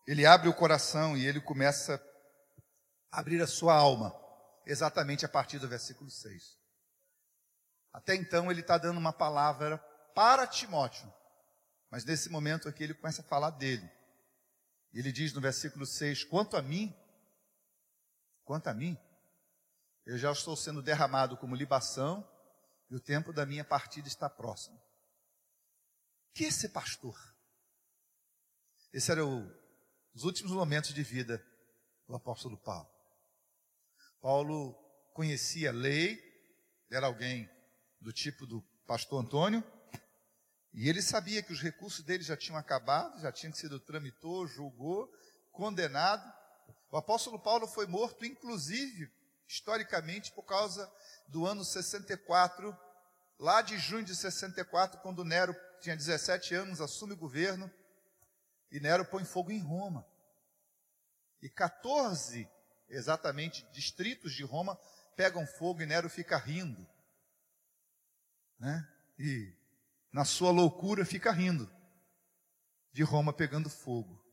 ele abre o coração e ele começa a abrir a sua alma, exatamente a partir do versículo 6. Até então, ele está dando uma palavra para Timóteo, mas nesse momento aqui ele começa a falar dele. Ele diz no versículo 6: Quanto a mim, quanto a mim, eu já estou sendo derramado como libação e o tempo da minha partida está próximo. Que ser pastor? Esse era o, os últimos momentos de vida do apóstolo Paulo. Paulo conhecia a lei, era alguém do tipo do pastor Antônio, e ele sabia que os recursos dele já tinham acabado, já tinham sido tramitou, julgou, condenado. O apóstolo Paulo foi morto, inclusive, historicamente por causa do ano 64, lá de junho de 64, quando Nero tinha 17 anos, assume o governo e Nero põe fogo em Roma. E 14, exatamente, distritos de Roma pegam fogo e Nero fica rindo. Né? E na sua loucura fica rindo de Roma pegando fogo.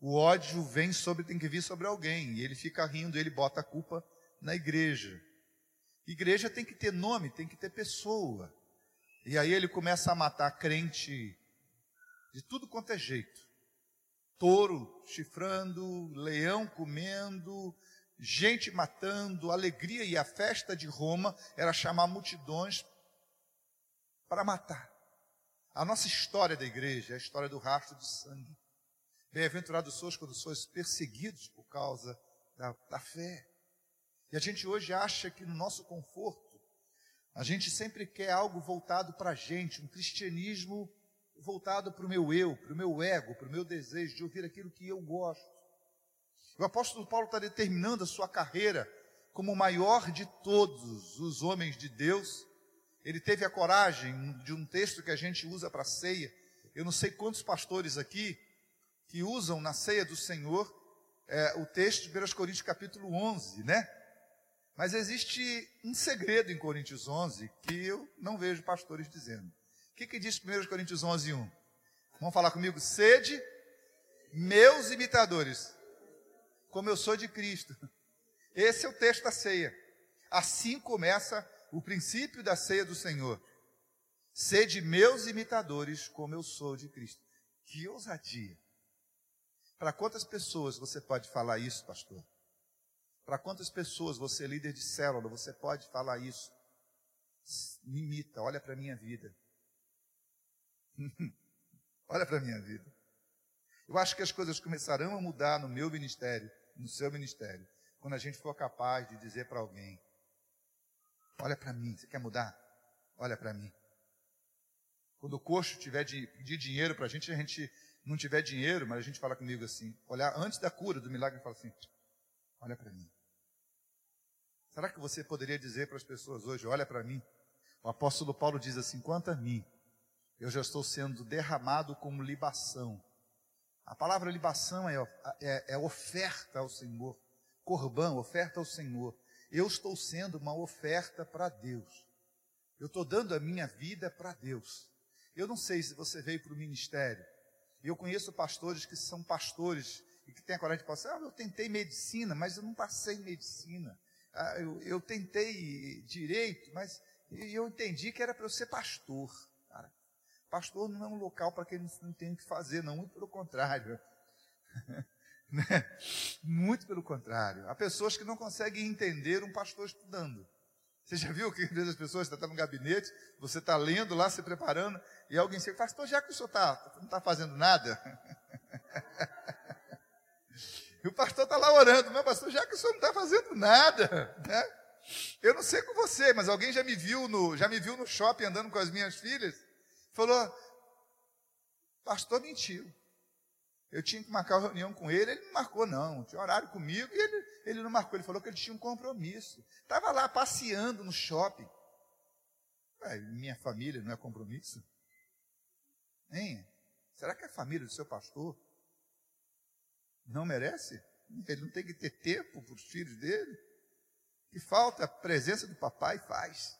O ódio vem sobre, tem que vir sobre alguém, e ele fica rindo, ele bota a culpa na igreja. Igreja tem que ter nome, tem que ter pessoa. E aí ele começa a matar crente de tudo quanto é jeito. Touro chifrando, leão comendo, gente matando, alegria e a festa de Roma era chamar multidões para matar. A nossa história da igreja é a história do rastro de sangue. Bem-aventurados sois quando sois perseguidos por causa da, da fé. E a gente hoje acha que no nosso conforto, a gente sempre quer algo voltado para a gente, um cristianismo voltado para o meu eu, para o meu ego, para o meu desejo de ouvir aquilo que eu gosto. O apóstolo Paulo está determinando a sua carreira como o maior de todos os homens de Deus. Ele teve a coragem de um texto que a gente usa para ceia. Eu não sei quantos pastores aqui que usam na ceia do Senhor é, o texto de 1 Coríntios capítulo 11, né? Mas existe um segredo em Coríntios 11 que eu não vejo pastores dizendo. O que, que diz 1 Coríntios 11, 1? Vamos falar comigo? Sede meus imitadores, como eu sou de Cristo. Esse é o texto da ceia. Assim começa o princípio da ceia do Senhor. Sede meus imitadores, como eu sou de Cristo. Que ousadia! Para quantas pessoas você pode falar isso, pastor? Para quantas pessoas você, é líder de célula, você pode falar isso? Me imita, olha para a minha vida. olha para a minha vida. Eu acho que as coisas começarão a mudar no meu ministério, no seu ministério, quando a gente for capaz de dizer para alguém: Olha para mim, você quer mudar? Olha para mim. Quando o coxo tiver de pedir dinheiro para a gente, a gente não tiver dinheiro, mas a gente fala comigo assim, olhar antes da cura, do milagre, fala assim: Olha para mim. Será que você poderia dizer para as pessoas hoje: olha para mim? O apóstolo Paulo diz assim: quanto a mim, eu já estou sendo derramado como libação. A palavra libação é, é, é oferta ao Senhor, corbão, oferta ao Senhor. Eu estou sendo uma oferta para Deus. Eu estou dando a minha vida para Deus. Eu não sei se você veio para o ministério. Eu conheço pastores que são pastores e que têm a coragem de falar assim, ah, eu tentei medicina, mas eu não passei em medicina. Ah, eu, eu, tentei direito, mas eu entendi que era para eu ser pastor. Cara. Pastor não é um local para quem não tem o que fazer, não, muito pelo contrário. Né? muito pelo contrário. Há pessoas que não conseguem entender um pastor estudando. Você já viu que às vezes as pessoas estão no gabinete, você está lendo lá, se preparando, e alguém chega pastor, já que o senhor tá, não está fazendo nada, E o pastor está lá orando, meu pastor, já que o senhor não está fazendo nada, né? Eu não sei com você, mas alguém já me viu no, já me viu no shopping andando com as minhas filhas, falou, pastor mentiu. Eu tinha que marcar uma reunião com ele, ele não marcou não, tinha horário comigo e ele, ele não marcou, ele falou que ele tinha um compromisso. Estava lá passeando no shopping. Ué, minha família não é compromisso? Hein? Será que a família do seu pastor não merece? Ele não tem que ter tempo para os filhos dele? Que falta a presença do papai faz.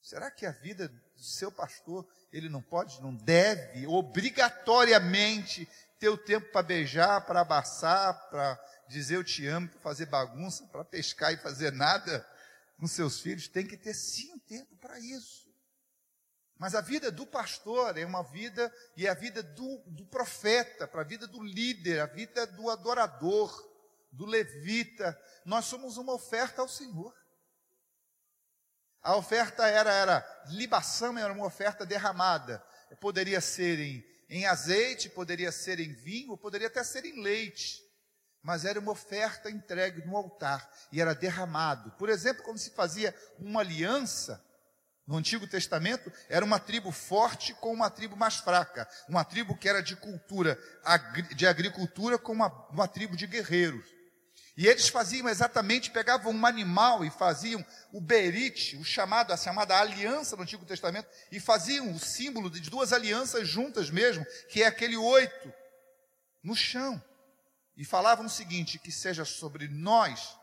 Será que a vida do seu pastor, ele não pode, não deve, obrigatoriamente, ter o tempo para beijar, para abraçar, para dizer eu te amo, para fazer bagunça, para pescar e fazer nada com seus filhos? Tem que ter sim tempo para isso. Mas a vida do pastor é uma vida, e é a vida do, do profeta, para a vida do líder, a vida do adorador, do levita. Nós somos uma oferta ao Senhor. A oferta era, era libação, era uma oferta derramada. Poderia ser em, em azeite, poderia ser em vinho, poderia até ser em leite. Mas era uma oferta entregue no altar e era derramado. Por exemplo, quando se fazia uma aliança, no Antigo Testamento, era uma tribo forte com uma tribo mais fraca. Uma tribo que era de cultura, de agricultura com uma, uma tribo de guerreiros. E eles faziam exatamente, pegavam um animal e faziam o berite, o chamado, a chamada aliança no Antigo Testamento, e faziam o símbolo de duas alianças juntas mesmo, que é aquele oito, no chão. E falavam o seguinte: que seja sobre nós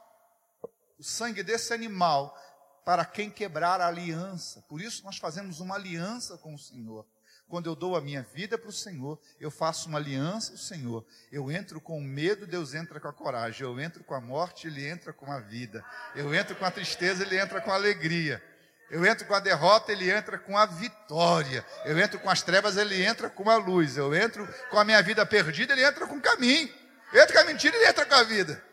o sangue desse animal para quem quebrar a aliança. Por isso nós fazemos uma aliança com o Senhor. Quando eu dou a minha vida para o Senhor, eu faço uma aliança com o Senhor. Eu entro com medo, Deus entra com a coragem. Eu entro com a morte, Ele entra com a vida. Eu entro com a tristeza, Ele entra com a alegria. Eu entro com a derrota, Ele entra com a vitória. Eu entro com as trevas, Ele entra com a luz. Eu entro com a minha vida perdida, Ele entra com o caminho. Eu entro com a mentira, Ele entra com a vida.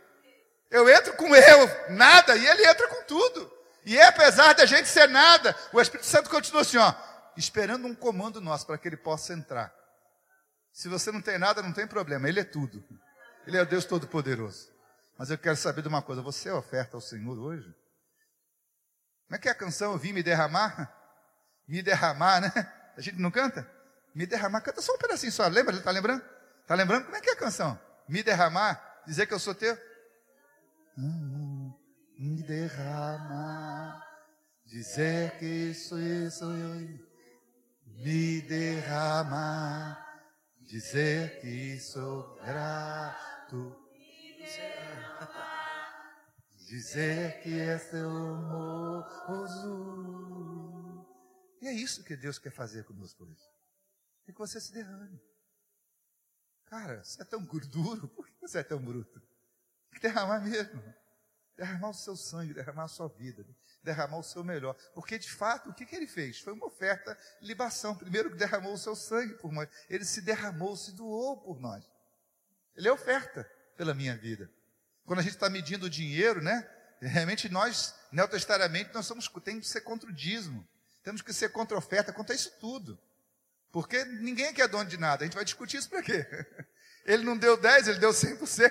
Eu entro com eu, nada, e Ele entra com tudo. E apesar da gente ser nada, o Espírito Santo continua assim, ó, esperando um comando nosso para que ele possa entrar. Se você não tem nada, não tem problema, ele é tudo. Ele é o Deus Todo-Poderoso. Mas eu quero saber de uma coisa, você é oferta ao Senhor hoje? Como é que é a canção? Eu vim me derramar? Me derramar, né? A gente não canta? Me derramar, canta só um pedacinho só. Lembra? Está lembrando? Está lembrando? Como é que é a canção? Me derramar? Dizer que eu sou teu? Hum, me derramar, dizer que sou eu, me derramar, dizer que sou grato, dizer que é seu moço. E é isso que Deus quer fazer conosco hoje. É que você se derrame. Cara, você é tão gorduro, por que você é tão bruto? Tem que derramar mesmo derramar o seu sangue, derramar a sua vida, derramar o seu melhor. Porque, de fato, o que, que ele fez? Foi uma oferta, libação. Primeiro que derramou o seu sangue por nós. Ele se derramou, se doou por nós. Ele é oferta pela minha vida. Quando a gente está medindo o dinheiro, né? Realmente nós, neotestariamente, nós somos, temos que ser contra o dízimo. Temos que ser contra a oferta, contra isso tudo. Porque ninguém aqui é dono de nada. A gente vai discutir isso para quê? Ele não deu 10, ele deu 100%.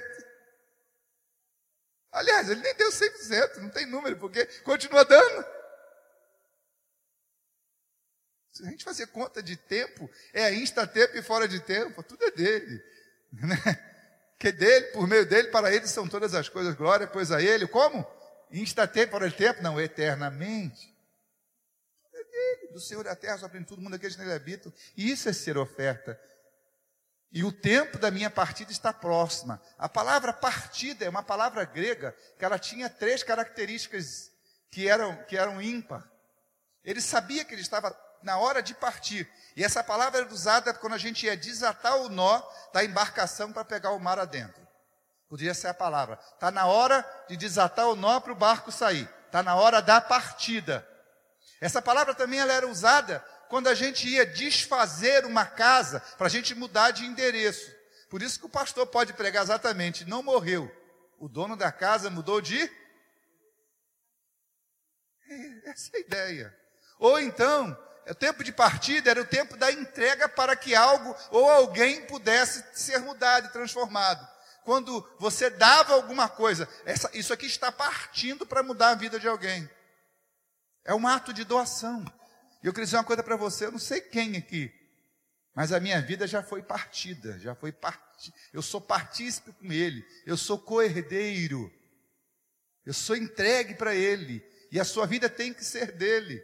Aliás, ele nem deu 100%, não tem número, porque continua dando. Se a gente fazer conta de tempo, é insta-tempo e fora de tempo, tudo é dele. Né? Que é dele, por meio dele, para ele são todas as coisas, glória, pois a ele, como? Insta-tempo, fora de tempo? Não, eternamente. É dele, do Senhor da terra, só todo mundo aqueles que nele habitam. E isso é ser oferta e o tempo da minha partida está próxima. A palavra partida é uma palavra grega que ela tinha três características que eram, que eram ímpar. Ele sabia que ele estava na hora de partir. E essa palavra era usada quando a gente ia desatar o nó da embarcação para pegar o mar adentro. Podia ser a palavra. Está na hora de desatar o nó para o barco sair. Está na hora da partida. Essa palavra também ela era usada quando a gente ia desfazer uma casa para a gente mudar de endereço. Por isso que o pastor pode pregar exatamente, não morreu. O dono da casa mudou de. É, essa é a ideia. Ou então, o tempo de partida era o tempo da entrega para que algo ou alguém pudesse ser mudado e transformado. quando você dava alguma coisa. Essa, isso aqui está partindo para mudar a vida de alguém. É um ato de doação. E eu queria dizer uma coisa para você, eu não sei quem aqui, mas a minha vida já foi partida, já foi partida. Eu sou partícipe com Ele, eu sou co-herdeiro, eu sou entregue para Ele, e a sua vida tem que ser dele.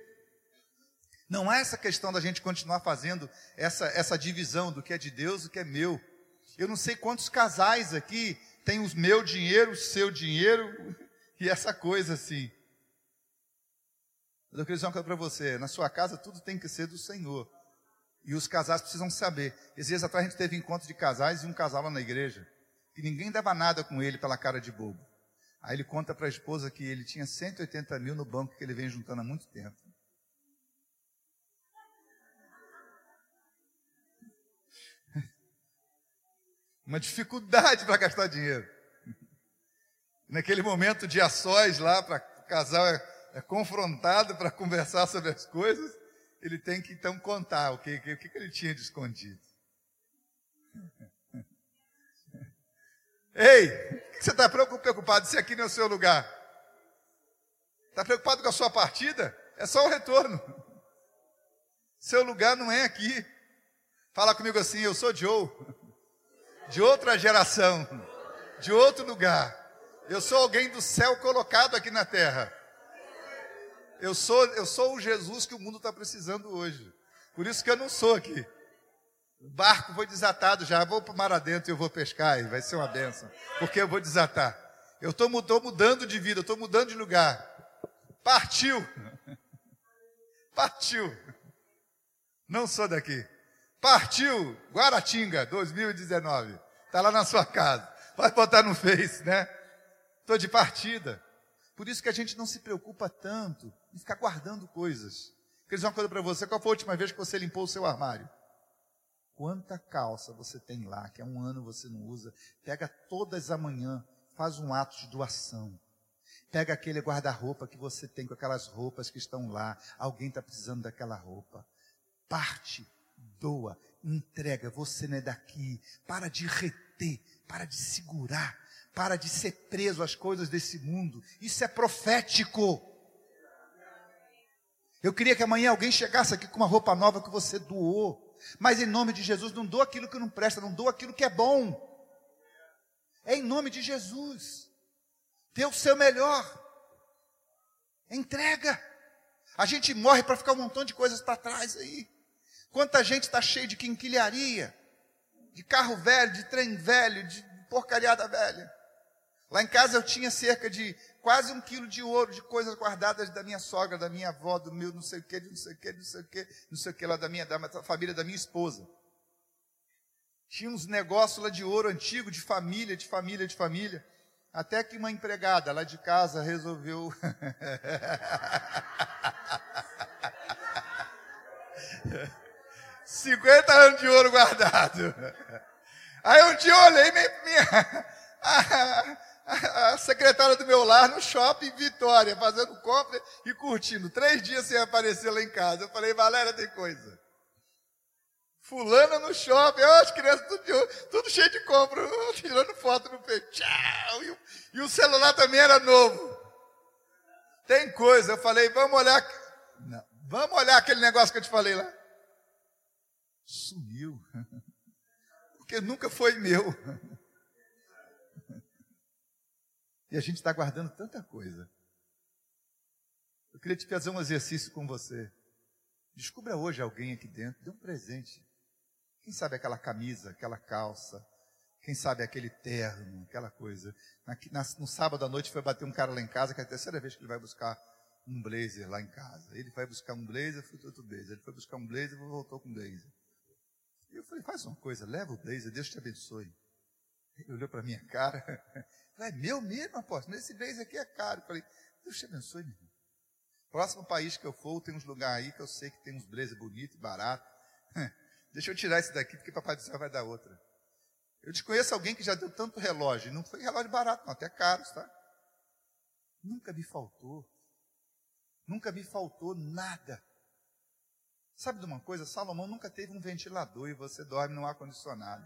Não é essa questão da gente continuar fazendo essa, essa divisão do que é de Deus e o que é meu. Eu não sei quantos casais aqui têm o meu dinheiro, o seu dinheiro e essa coisa assim. Eu queria dizer uma coisa para você: na sua casa tudo tem que ser do Senhor. E os casais precisam saber. Esses dias atrás a gente teve encontro de casais e um casal lá na igreja. E ninguém dava nada com ele pela cara de bobo. Aí ele conta para a esposa que ele tinha 180 mil no banco que ele vem juntando há muito tempo. Uma dificuldade para gastar dinheiro. Naquele momento de ações lá, para casal é confrontado para conversar sobre as coisas, ele tem que então contar o que, o que ele tinha de escondido. Ei, o que você está preocupado se aqui não é o seu lugar? Está preocupado com a sua partida? É só o retorno. Seu lugar não é aqui. Fala comigo assim, eu sou Joe, de outra geração, de outro lugar. Eu sou alguém do céu colocado aqui na terra. Eu sou, eu sou o Jesus que o mundo está precisando hoje. Por isso que eu não sou aqui. O barco foi desatado já. Vou para o mar adentro e eu vou pescar. E vai ser uma benção. Porque eu vou desatar. Eu estou mudando de vida, estou mudando de lugar. Partiu. Partiu. Não sou daqui. Partiu. Guaratinga, 2019. Está lá na sua casa. Pode botar no Face, né? Estou de partida. Por isso que a gente não se preocupa tanto em ficar guardando coisas. Quer dizer uma coisa para você: qual foi a última vez que você limpou o seu armário? Quanta calça você tem lá, que há um ano você não usa? Pega todas amanhã, faz um ato de doação. Pega aquele guarda-roupa que você tem com aquelas roupas que estão lá. Alguém está precisando daquela roupa. Parte, doa, entrega. Você não é daqui. Para de reter, para de segurar para de ser preso às coisas desse mundo. Isso é profético. Eu queria que amanhã alguém chegasse aqui com uma roupa nova que você doou. Mas em nome de Jesus, não dou aquilo que não presta, não dou aquilo que é bom. É em nome de Jesus. Dê o seu melhor. Entrega. A gente morre para ficar um montão de coisas para trás aí. Quanta gente está cheia de quinquilharia, de carro velho, de trem velho, de porcariada velha. Lá em casa eu tinha cerca de quase um quilo de ouro, de coisas guardadas da minha sogra, da minha avó, do meu não sei o que, não sei o que, não sei o que, não sei o que lá da minha, da família da minha esposa. Tinha uns negócios lá de ouro antigo, de família, de família, de família. Até que uma empregada lá de casa resolveu. Cinquenta anos de ouro guardado. Aí um dia eu olhei minha, minha a secretária do meu lar no shopping Vitória, fazendo compra e curtindo. Três dias sem aparecer lá em casa. Eu falei, Valéria, tem coisa. Fulana no shopping, as crianças tudo, tudo cheio de compra, tirando foto no peito. Tchau! E e o celular também era novo. Tem coisa, eu falei, vamos olhar. Não, vamos olhar aquele negócio que eu te falei lá. Sumiu. Porque nunca foi meu. E a gente está guardando tanta coisa. Eu queria te fazer um exercício com você. Descubra hoje alguém aqui dentro, dê um presente. Quem sabe aquela camisa, aquela calça, quem sabe aquele terno, aquela coisa. Na, na, no sábado à noite foi bater um cara lá em casa, que é a terceira vez que ele vai buscar um blazer lá em casa. Ele vai buscar um blazer, foi outro blazer. Ele foi buscar um blazer e voltou com um blazer. E eu falei, faz uma coisa, leva o blazer, Deus te abençoe. Ele olhou para minha cara, é meu mesmo, apóstolo, esse blazer aqui é caro. Falei, Deus te abençoe, meu irmão. Próximo país que eu for, tem uns lugares aí que eu sei que tem uns blazers bonitos baratos. Deixa eu tirar esse daqui, porque papai do céu vai dar outra. Eu desconheço alguém que já deu tanto relógio. Não foi relógio barato, não, até caros, tá? Nunca me faltou. Nunca me faltou nada. Sabe de uma coisa? Salomão nunca teve um ventilador e você dorme no ar-condicionado.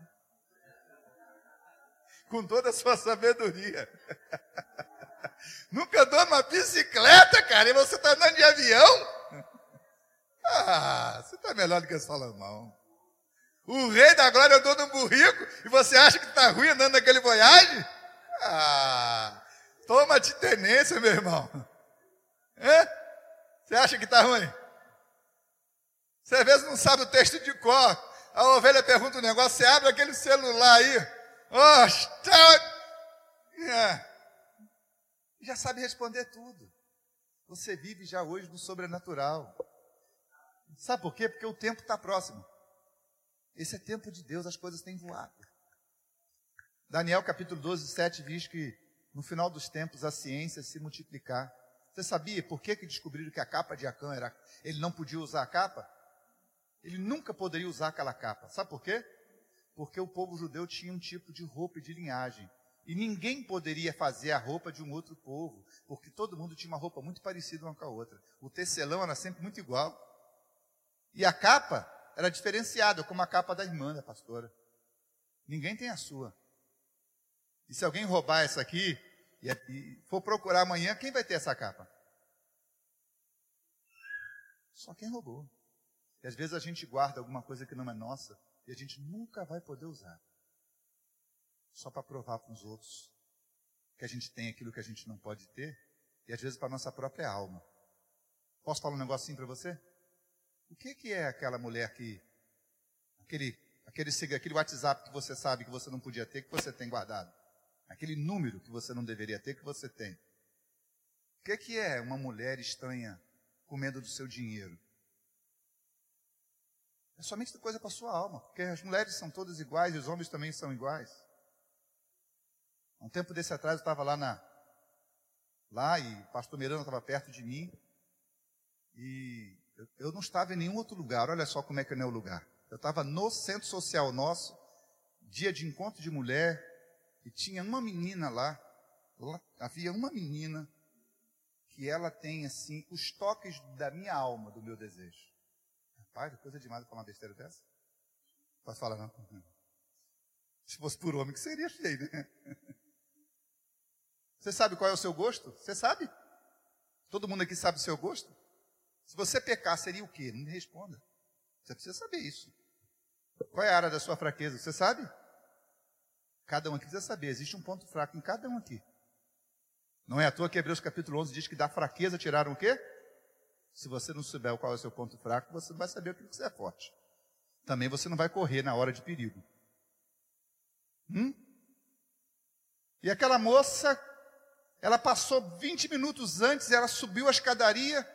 Com toda a sua sabedoria. Nunca andou numa bicicleta, cara, e você está andando de avião? Ah, você está melhor do que Salomão. O rei da glória andou num burrico e você acha que está ruim andando naquele voyage? Ah, toma de tenência, meu irmão. É? Você acha que está ruim? Você às vezes não sabe o texto de cor. A ovelha pergunta um negócio, você abre aquele celular aí. Oh, tá... é. Já sabe responder tudo. Você vive já hoje no sobrenatural. Sabe por quê? Porque o tempo está próximo. Esse é tempo de Deus, as coisas têm voado. Daniel capítulo 12, 7 diz que no final dos tempos a ciência se multiplicar. Você sabia por que, que descobriram que a capa de Acã era. Ele não podia usar a capa? Ele nunca poderia usar aquela capa. Sabe por quê? Porque o povo judeu tinha um tipo de roupa e de linhagem. E ninguém poderia fazer a roupa de um outro povo, porque todo mundo tinha uma roupa muito parecida uma com a outra. O tecelão era sempre muito igual. E a capa era diferenciada, como a capa da irmã da pastora. Ninguém tem a sua. E se alguém roubar essa aqui e, e for procurar amanhã, quem vai ter essa capa? Só quem roubou. E às vezes a gente guarda alguma coisa que não é nossa e a gente nunca vai poder usar. Só para provar para os outros que a gente tem aquilo que a gente não pode ter e às vezes para a nossa própria alma. Posso falar um negocinho para você? O que, que é aquela mulher que, aquele, aquele, aquele WhatsApp que você sabe que você não podia ter, que você tem guardado? Aquele número que você não deveria ter, que você tem. O que, que é uma mulher estranha comendo do seu dinheiro? É somente coisa para a sua alma, porque as mulheres são todas iguais e os homens também são iguais. Um tempo desse atrás eu estava lá na lá e o pastor Miranda estava perto de mim e eu, eu, não estava em nenhum outro lugar. Olha só como é que não é o lugar. Eu estava no centro social nosso, dia de encontro de mulher e tinha uma menina lá, lá havia uma menina que ela tem assim os toques da minha alma, do meu desejo. Rapaz, coisa demais para uma besteira dessa. Posso falar não? Se fosse por homem, que seria feio, né? Você sabe qual é o seu gosto? Você sabe? Todo mundo aqui sabe o seu gosto? Se você pecar, seria o quê? Não me responda. Você precisa saber isso. Qual é a área da sua fraqueza? Você sabe? Cada um aqui precisa saber. Existe um ponto fraco em cada um aqui. Não é à toa que Hebreus capítulo 11 diz que da fraqueza tiraram o quê? Se você não souber qual é o seu ponto fraco, você não vai saber o que você é forte. Também você não vai correr na hora de perigo. Hum? E aquela moça, ela passou 20 minutos antes, ela subiu a escadaria.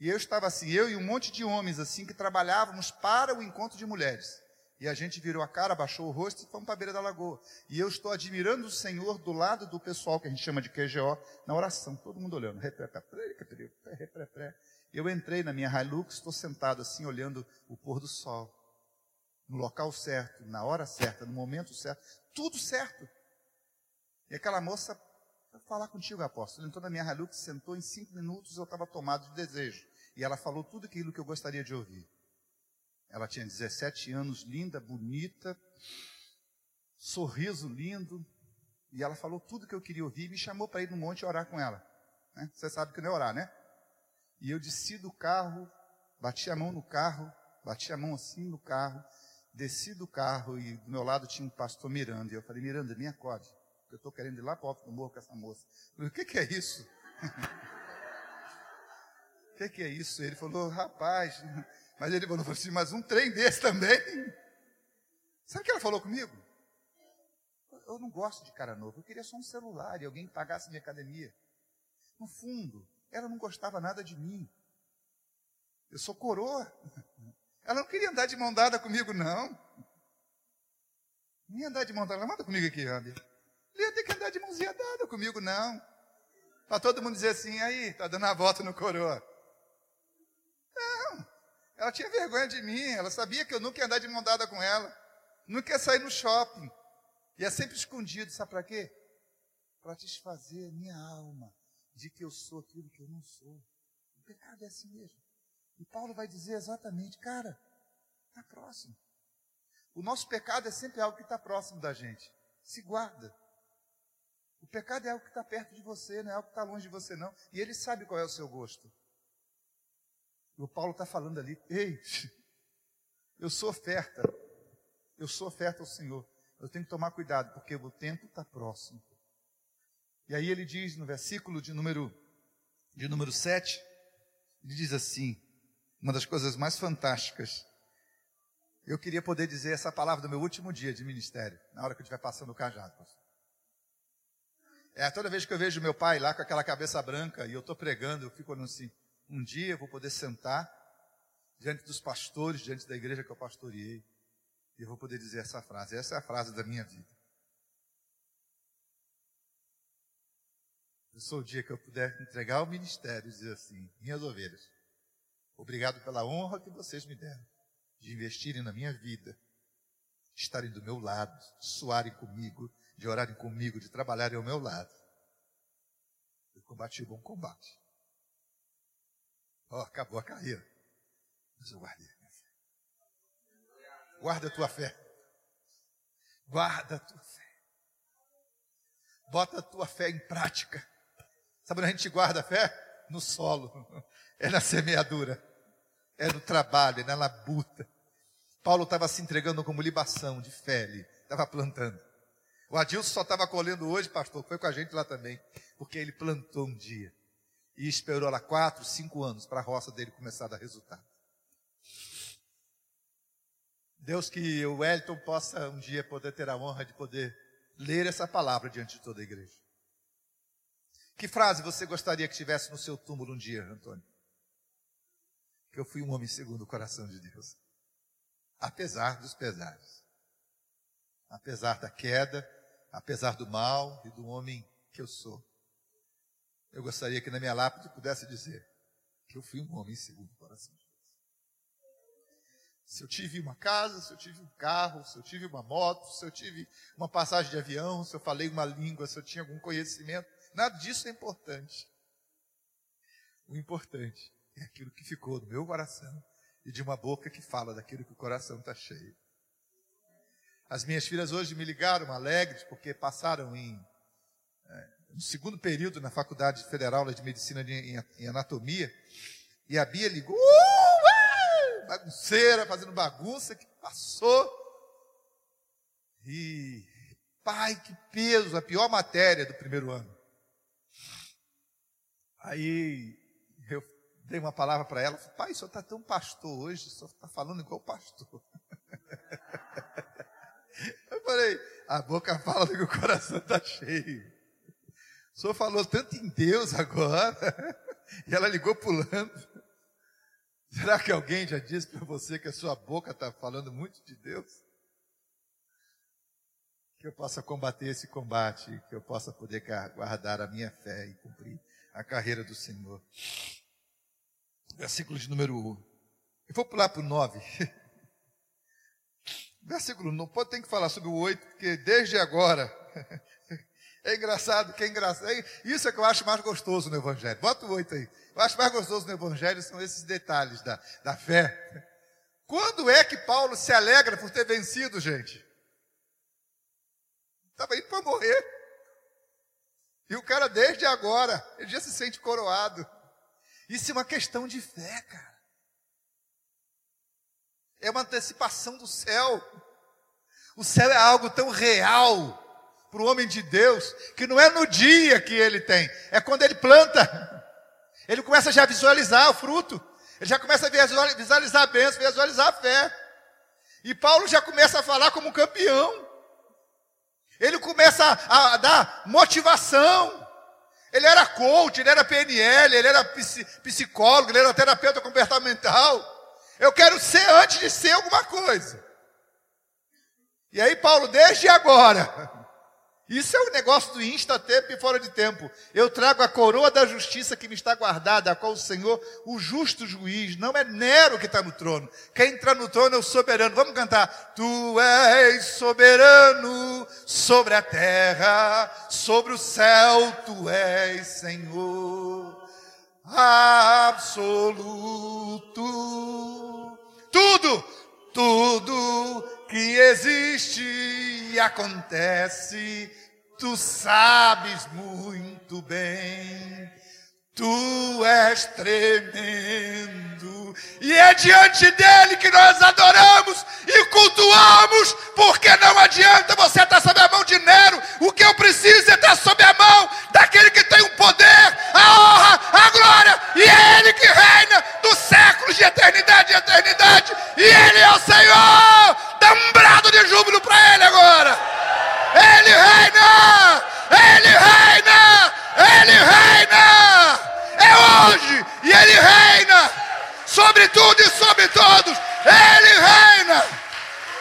E eu estava assim, eu e um monte de homens assim que trabalhávamos para o encontro de mulheres. E a gente virou a cara, baixou o rosto e fomos para a beira da lagoa. E eu estou admirando o Senhor do lado do pessoal que a gente chama de QGO, na oração. Todo mundo olhando. Eu entrei na minha Hilux, estou sentado assim, olhando o pôr do sol. No local certo, na hora certa, no momento certo. Tudo certo. E aquela moça, vou falar contigo, apóstolo. Entrou na minha Hilux, sentou em cinco minutos, eu estava tomado de desejo. E ela falou tudo aquilo que eu gostaria de ouvir. Ela tinha 17 anos, linda, bonita, sorriso lindo. E ela falou tudo que eu queria ouvir e me chamou para ir no monte orar com ela. Né? Você sabe que não é orar, né? E eu desci do carro, bati a mão no carro, bati a mão assim no carro, desci do carro e do meu lado tinha um pastor Miranda. E eu falei, Miranda, me acorde. Eu estou querendo ir lá para o morro com essa moça. Eu falei, o que, que é isso? O que, que é isso? Ele falou, rapaz, mas ele falou assim, mas um trem desse também. Sabe o que ela falou comigo? Eu não gosto de cara novo, eu queria só um celular e alguém pagasse minha academia. No fundo, ela não gostava nada de mim. Eu sou coroa. Ela não queria andar de mão dada comigo, não. Nem andar de mão dada. Manda comigo aqui, Andy. Ele ia ter que andar de mãozinha dada comigo, não. Para todo mundo dizer assim, aí, tá dando a volta no coroa. Ela tinha vergonha de mim, ela sabia que eu nunca ia andar de mão dada com ela, nunca ia sair no shopping. É sempre escondido, sabe para quê? Para desfazer a minha alma de que eu sou aquilo que eu não sou. O pecado é assim mesmo. E Paulo vai dizer exatamente, cara, está próximo. O nosso pecado é sempre algo que está próximo da gente. Se guarda. O pecado é algo que está perto de você, não é algo que está longe de você, não. E ele sabe qual é o seu gosto. O Paulo está falando ali, ei, eu sou oferta. Eu sou oferta ao Senhor. Eu tenho que tomar cuidado, porque o tempo está próximo. E aí ele diz no versículo de número, de número 7, ele diz assim, uma das coisas mais fantásticas. Eu queria poder dizer essa palavra do meu último dia de ministério, na hora que eu estiver passando o cajado. É, toda vez que eu vejo meu pai lá com aquela cabeça branca e eu estou pregando, eu fico olhando assim, um dia eu vou poder sentar diante dos pastores, diante da igreja que eu pastoreei, e eu vou poder dizer essa frase. Essa é a frase da minha vida. Eu sou o dia que eu puder entregar o ministério e dizer assim: minhas ovelhas, obrigado pela honra que vocês me deram de investirem na minha vida, de estarem do meu lado, de suarem comigo, de orarem comigo, de trabalharem ao meu lado. Eu combati o bom combate. Ó, oh, acabou a carreira. Mas eu guardei a minha fé. Guarda a tua fé. Guarda a tua fé. Bota a tua fé em prática. Sabe onde a gente guarda a fé? No solo. É na semeadura. É no trabalho, é na labuta. Paulo estava se entregando como libação de fé ali. Estava plantando. O Adilson só estava colhendo hoje, pastor. Foi com a gente lá também. Porque ele plantou um dia. E esperou lá quatro, cinco anos para a roça dele começar a dar resultado. Deus que o Wellington possa um dia poder ter a honra de poder ler essa palavra diante de toda a igreja. Que frase você gostaria que tivesse no seu túmulo um dia, Antônio? Que eu fui um homem segundo o coração de Deus. Apesar dos pesares. Apesar da queda, apesar do mal e do homem que eu sou. Eu gostaria que na minha lápide pudesse dizer que eu fui um homem segundo o coração de Deus. Se eu tive uma casa, se eu tive um carro, se eu tive uma moto, se eu tive uma passagem de avião, se eu falei uma língua, se eu tinha algum conhecimento, nada disso é importante. O importante é aquilo que ficou no meu coração e de uma boca que fala daquilo que o coração está cheio. As minhas filhas hoje me ligaram alegres porque passaram em no segundo período na Faculdade Federal de Medicina de, em, Anatomia e a Bia ligou, uh, bagunceira, fazendo bagunça, que passou. E, pai, que peso, a pior matéria do primeiro ano. Aí eu dei uma palavra para ela, pai, o senhor está tão pastor hoje, o senhor está falando igual pastor. Eu falei, a boca fala que o coração está cheio. O senhor falou tanto em Deus agora, e ela ligou pulando. Será que alguém já disse para você que a sua boca está falando muito de Deus? Que eu possa combater esse combate, que eu possa poder guardar a minha fé e cumprir a carreira do Senhor. Versículo de número 1. Eu vou pular para o 9. Versículo 9. Pode ter que falar sobre o 8, porque desde agora. É engraçado, que é engraçado. Isso é que eu acho mais gostoso no Evangelho. Bota o 8 aí. Eu acho mais gostoso no Evangelho são esses detalhes da, da fé. Quando é que Paulo se alegra por ter vencido, gente? Estava indo para morrer. E o cara, desde agora, ele já se sente coroado. Isso é uma questão de fé, cara. É uma antecipação do céu. O céu é algo tão real para o homem de Deus, que não é no dia que ele tem, é quando ele planta. Ele começa já a visualizar o fruto. Ele já começa a visualizar a bênção, visualizar a fé. E Paulo já começa a falar como um campeão. Ele começa a, a dar motivação. Ele era coach, ele era PNL, ele era psicólogo, ele era terapeuta comportamental. Eu quero ser antes de ser alguma coisa. E aí, Paulo, desde agora, isso é o um negócio do insta-tempo e fora de tempo. Eu trago a coroa da justiça que me está guardada, a qual o Senhor, o justo juiz, não é Nero que está no trono. Quem está no trono é o soberano. Vamos cantar. Tu és soberano sobre a terra, sobre o céu, tu és Senhor absoluto. Tudo, tudo que existe e acontece, tu sabes muito bem. Tu és tremendo, e é diante dele que nós adoramos e cultuamos, porque não adianta você estar sob a mão de Nero, o que eu preciso é estar sob a mão daquele que tem o poder, a honra, a glória, e é ele que reina dos séculos de eternidade e eternidade, e ele é o Senhor. Dá um brado de júbilo para ele agora. Ele reina! Ele reina! Ele reina! É hoje! E Ele reina! Sobre tudo e sobre todos! Ele reina!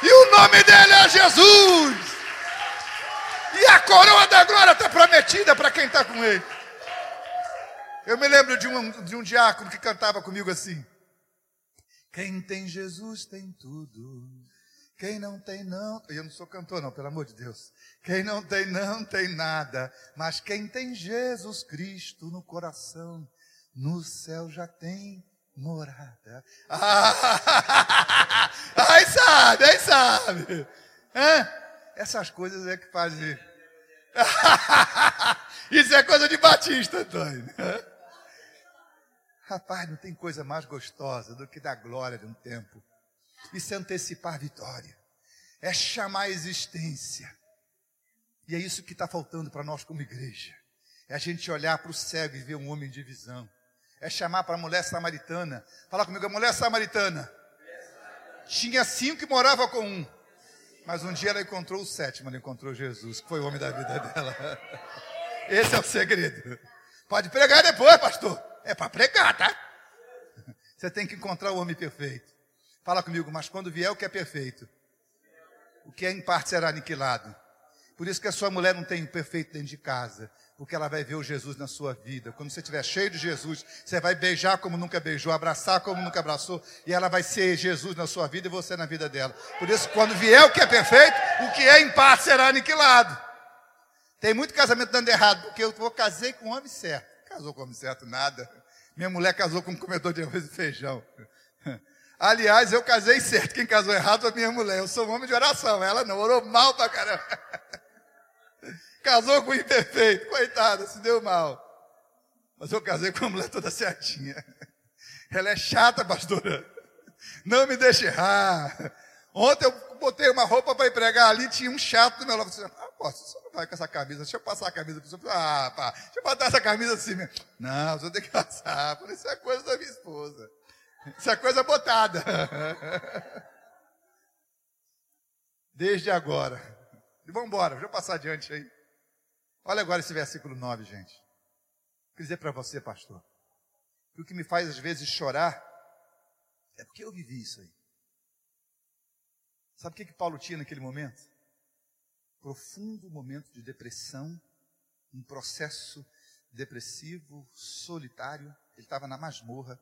E o nome dele é Jesus! E a coroa da glória está prometida para quem está com ele. Eu me lembro de um, de um diácono que cantava comigo assim: Quem tem Jesus tem tudo. Quem não tem, não. Eu não sou cantor, não, pelo amor de Deus. Quem não tem, não tem nada. Mas quem tem Jesus Cristo no coração, no céu já tem morada. Ah, aí sabe, aí sabe. Hã? Essas coisas é que fazem. Isso é coisa de Batista, Antônio. Rapaz, não tem coisa mais gostosa do que dar glória de um tempo. Isso é antecipar a vitória. É chamar a existência e é isso que está faltando para nós como igreja. É a gente olhar para o cego e ver um homem de visão. É chamar para a mulher samaritana. Fala comigo, a mulher samaritana. Tinha cinco que morava com um. Mas um dia ela encontrou o sétimo, ela encontrou Jesus, que foi o homem da vida dela. Esse é o segredo. Pode pregar depois, pastor. É para pregar, tá? Você tem que encontrar o homem perfeito. Fala comigo, mas quando vier o que é perfeito, o que é em parte será aniquilado. Por isso que a sua mulher não tem o perfeito dentro de casa, porque ela vai ver o Jesus na sua vida. Quando você estiver cheio de Jesus, você vai beijar como nunca beijou, abraçar como nunca abraçou, e ela vai ser Jesus na sua vida e você na vida dela. Por isso, quando vier o que é perfeito, o que é em paz será aniquilado. Tem muito casamento dando errado, porque eu casei com o homem certo. Casou com o homem certo, nada. Minha mulher casou com um comedor de arroz e feijão. Aliás, eu casei certo. Quem casou errado foi minha mulher. Eu sou um homem de oração. Ela não, orou mal pra caramba. Casou com o imperfeito, coitada, se deu mal. Mas eu casei com uma mulher toda certinha. Ela é chata, pastora. Não me deixe errar. Ontem eu botei uma roupa para ir pregar ali, tinha um chato do meu lado. Eu ah, posso, você não vai com essa camisa, deixa eu passar a camisa para você. Ah, pá, deixa eu botar essa camisa assim mesmo. Não, você tem que passar, por isso é coisa da minha esposa. Isso é coisa botada. Desde agora. E vamos embora, deixa eu passar adiante aí. Olha agora esse versículo 9, gente. Quer dizer para você, pastor, que o que me faz às vezes chorar é porque eu vivi isso aí. Sabe o que, que Paulo tinha naquele momento? Profundo momento de depressão, um processo depressivo, solitário. Ele estava na masmorra,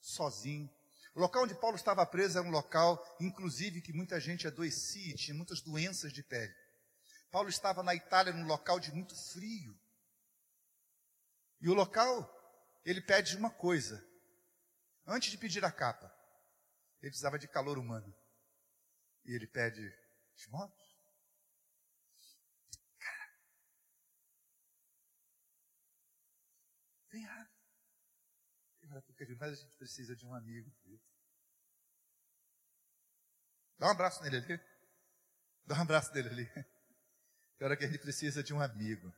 sozinho. O local onde Paulo estava preso era um local, inclusive, que muita gente adoecia, tinha muitas doenças de pele. Paulo estava na Itália, num local de muito frio. E o local, ele pede uma coisa. Antes de pedir a capa, ele precisava de calor humano. E ele pede Timóteo. Cara, vem rápido. Mas a gente precisa de um amigo. Dá um abraço nele ali. Dá um abraço nele ali. Tem hora que a gente precisa de um amigo.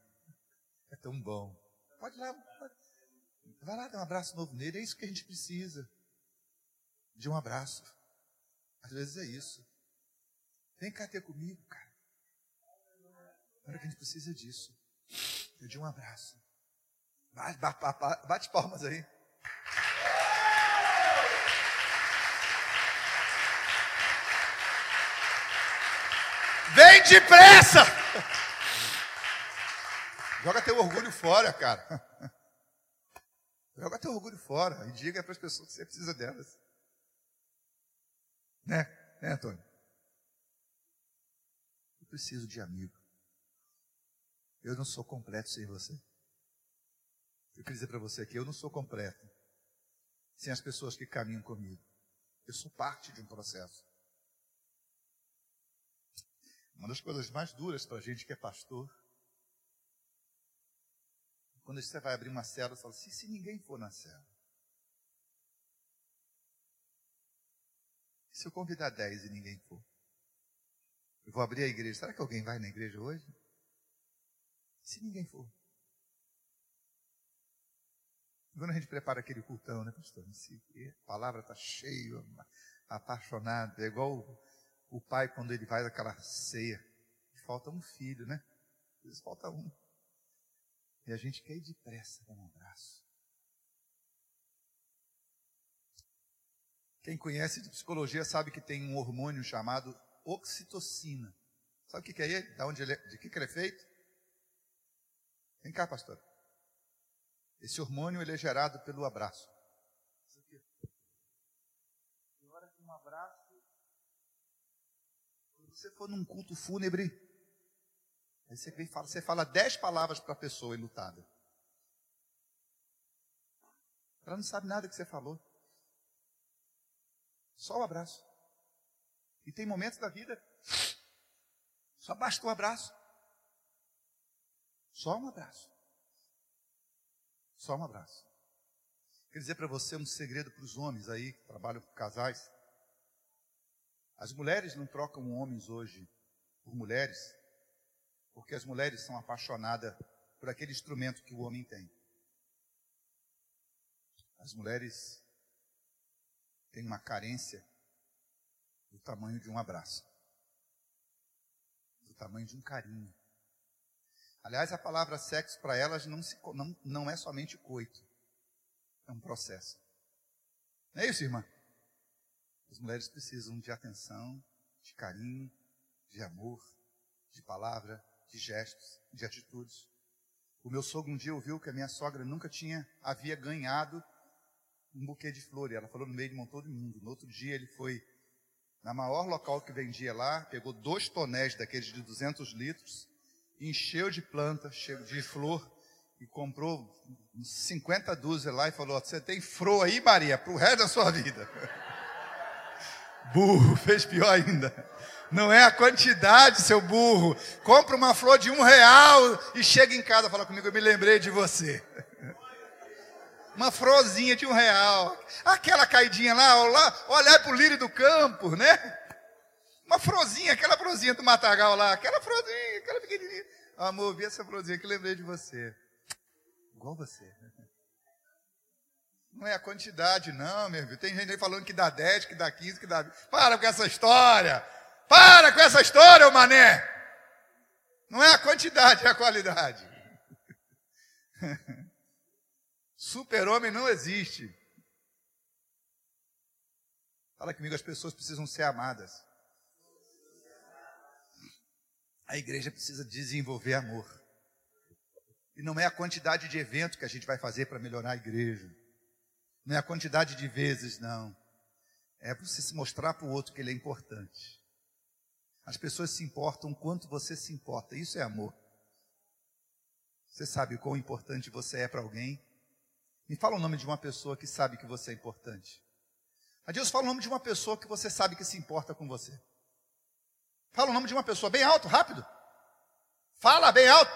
É tão bom. Pode ir lá. Pode. Vai lá, dá um abraço novo nele. É isso que a gente precisa. De um abraço. Às vezes é isso. Vem cá ter comigo, cara. Na hora que a gente precisa disso. É de um abraço. Bate, bate palmas aí. Vem depressa! Joga teu orgulho fora, cara. Joga teu orgulho fora e diga para as pessoas que você precisa delas. Né? Né, Antônio? Eu preciso de amigo. Eu não sou completo sem você. Eu queria dizer para você que eu não sou completo sem as pessoas que caminham comigo. Eu sou parte de um processo. Uma das coisas mais duras para a gente que é pastor, quando você vai abrir uma célula, você fala assim, se ninguém for na célula? Se eu convidar dez e ninguém for? Eu vou abrir a igreja. Será que alguém vai na igreja hoje? Se ninguém for. Quando a gente prepara aquele cultão, né, pastor? A palavra está cheia, apaixonado. É igual o, pai quando ele faz aquela ceia. Falta um filho, né? Às vezes falta um. E a gente quer ir depressa dar um abraço. Quem conhece de psicologia sabe que tem um hormônio chamado oxitocina. Sabe o que, é ele? De, onde ele é, de que, que ele é feito? Vem cá, pastor. Esse hormônio ele é gerado pelo abraço. Isso aqui. Tem hora que um abraço. Quando você for num culto fúnebre, aí você fala, você fala dez palavras para a pessoa enlutada. Ela não sabe nada que você falou. Só o abraço. E tem momentos da vida, só basta um abraço. Só um abraço. Só um abraço. Quer dizer para você um segredo para os homens aí que trabalham com casais. As mulheres não trocam homens hoje por mulheres, porque as mulheres são apaixonadas por aquele instrumento que o homem tem. As mulheres têm uma carência do tamanho de um abraço, do tamanho de um carinho. Aliás, a palavra sexo para elas não, se, não, não é somente coito, é um processo. Não é isso, irmã? As mulheres precisam de atenção, de carinho, de amor, de palavra, de gestos, de atitudes. O meu sogro um dia ouviu que a minha sogra nunca tinha, havia ganhado um buquê de flores. Ela falou no meio de um todo mundo. No outro dia ele foi na maior local que vendia lá, pegou dois tonéis daqueles de 200 litros, encheu de planta, de flor, e comprou 50 dúzias lá e falou: Você tem flor aí, Maria, para o resto da sua vida. Burro, fez pior ainda. Não é a quantidade, seu burro. Compra uma flor de um real e chega em casa, fala comigo, eu me lembrei de você. Uma frozinha de um real. Aquela caidinha lá, lá olhar para o lírio do campo, né? Uma frozinha, aquela frozinha do matagal lá, aquela frozinha, aquela pequenininha. Amor, vi essa frozinha que lembrei de você. Igual você. Não é a quantidade, não, meu filho. Tem gente aí falando que dá 10, que dá 15, que dá 20. Para com essa história. Para com essa história, ô mané. Não é a quantidade, é a qualidade. Super-homem não existe. Fala comigo, as pessoas precisam ser amadas. A igreja precisa desenvolver amor. E não é a quantidade de evento que a gente vai fazer para melhorar a igreja. Não é a quantidade de vezes, não. É você se mostrar para o outro que ele é importante. As pessoas se importam quanto você se importa. Isso é amor. Você sabe o quão importante você é para alguém me fala o nome de uma pessoa que sabe que você é importante. Deus fala o nome de uma pessoa que você sabe que se importa com você. Fala o nome de uma pessoa bem alto, rápido. Fala bem alto.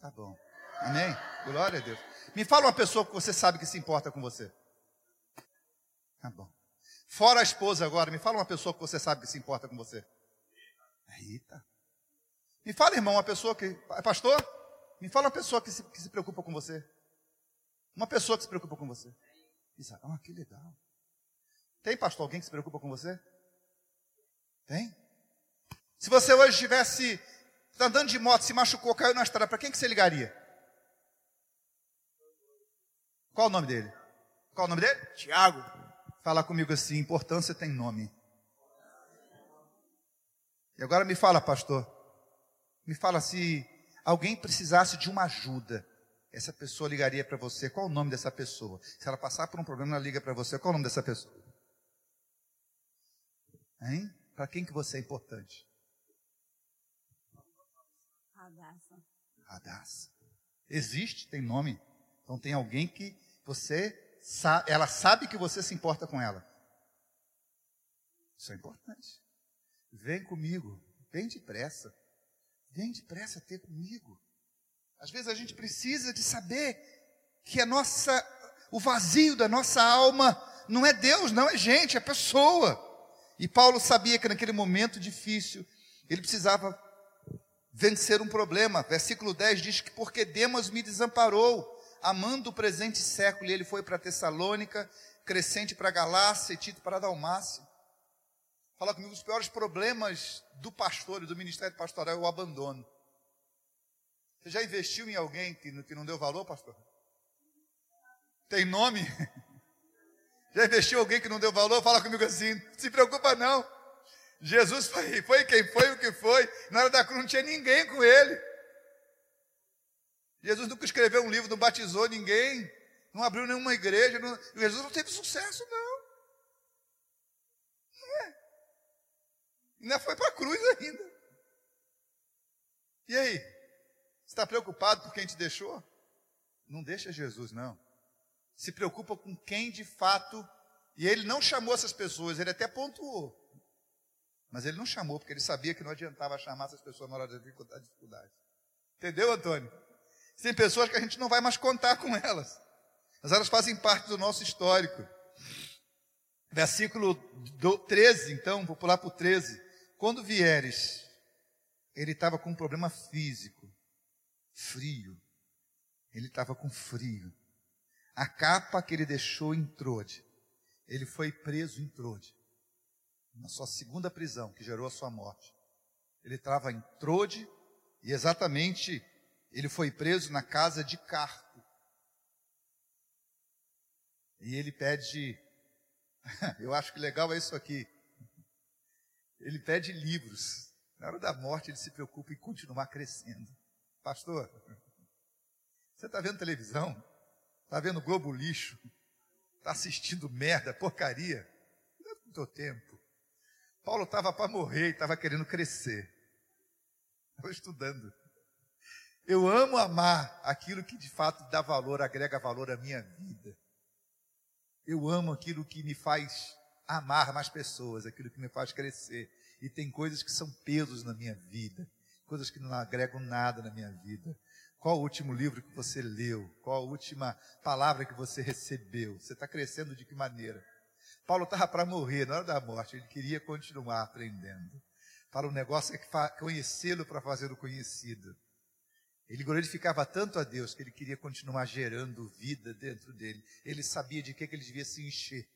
Tá bom. Amém? Glória a Deus. Me fala uma pessoa que você sabe que se importa com você. Tá bom. Fora a esposa agora, me fala uma pessoa que você sabe que se importa com você. Eita. Me fala, irmão, uma pessoa que. Pastor? Me fala uma pessoa que se, que se preocupa com você. Uma pessoa que se preocupa com você. Diz, ah, que legal. Tem, pastor, alguém que se preocupa com você? Tem? Se você hoje estivesse andando de moto, se machucou, caiu na estrada, para quem que você ligaria? Qual o nome dele? Qual o nome dele? Tiago. Fala comigo assim, importância tem nome. E agora me fala, pastor. Me fala se alguém precisasse de uma ajuda essa pessoa ligaria para você. Qual o nome dessa pessoa? Se ela passar por um problema, ela liga para você. Qual o nome dessa pessoa? Hein? Para quem que você é importante? Radassa. Radassa. Existe, tem nome. Então tem alguém que você ela sabe que você se importa com ela. Isso é importante. Vem comigo, vem depressa. Vem depressa ter comigo. Às vezes a gente precisa de saber que a nossa, o vazio da nossa alma não é Deus, não é gente, é pessoa. E Paulo sabia que naquele momento difícil ele precisava vencer um problema. Versículo 10 diz que porque Demas me desamparou, amando o presente século, e ele foi para Tessalônica, Crescente para Galácia e Tito para Dalmácia. Fala comigo, os piores problemas do pastor e do ministério pastoral é o abandono. Você já investiu em alguém que, que não deu valor, pastor? Tem nome? Já investiu em alguém que não deu valor? Fala comigo assim, se preocupa não. Jesus foi, foi quem foi, o que foi. Na hora da cruz não tinha ninguém com ele. Jesus nunca escreveu um livro, não batizou ninguém, não abriu nenhuma igreja. Não, Jesus não teve sucesso, não. Não é. Ainda foi para a cruz ainda. E aí? Você está preocupado por quem te deixou? Não deixa Jesus, não. Se preocupa com quem de fato. E ele não chamou essas pessoas, ele até pontuou. Mas ele não chamou, porque ele sabia que não adiantava chamar essas pessoas na hora da dificuldade. Entendeu, Antônio? Tem pessoas que a gente não vai mais contar com elas. Mas elas fazem parte do nosso histórico. Versículo 13, então, vou pular para o 13. Quando vieres, ele estava com um problema físico, frio. Ele estava com frio. A capa que ele deixou em Trode, ele foi preso em Trode na sua segunda prisão, que gerou a sua morte. Ele estava em Trode e exatamente ele foi preso na casa de Carpo. E ele pede, eu acho que legal é isso aqui. Ele pede livros. Na hora da morte ele se preocupa em continuar crescendo. Pastor, você está vendo televisão? Está vendo Globo Lixo? Está assistindo merda, porcaria? Não é do tempo. Paulo estava para morrer e estava querendo crescer. Estou estudando. Eu amo amar aquilo que de fato dá valor, agrega valor à minha vida. Eu amo aquilo que me faz amar mais pessoas, aquilo que me faz crescer. E tem coisas que são pesos na minha vida, coisas que não agregam nada na minha vida. Qual o último livro que você leu? Qual a última palavra que você recebeu? Você está crescendo de que maneira? Paulo estava para morrer, na hora da morte, ele queria continuar aprendendo. Para o negócio é conhecê-lo para fazer o conhecido. Ele glorificava tanto a Deus que ele queria continuar gerando vida dentro dele. Ele sabia de que, que ele devia se encher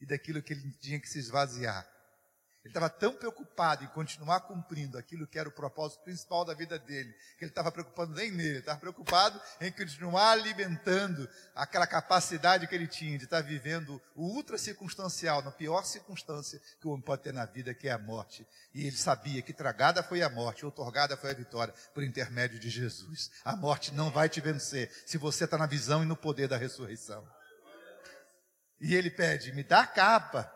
e daquilo que ele tinha que se esvaziar. Ele estava tão preocupado em continuar cumprindo aquilo que era o propósito principal da vida dele, que ele estava preocupado nem nele, ele estava preocupado em continuar alimentando aquela capacidade que ele tinha de estar vivendo o ultra circunstancial, na pior circunstância que o homem pode ter na vida, que é a morte. E ele sabia que tragada foi a morte, otorgada foi a vitória por intermédio de Jesus. A morte não vai te vencer se você está na visão e no poder da ressurreição. E ele pede: me dá a capa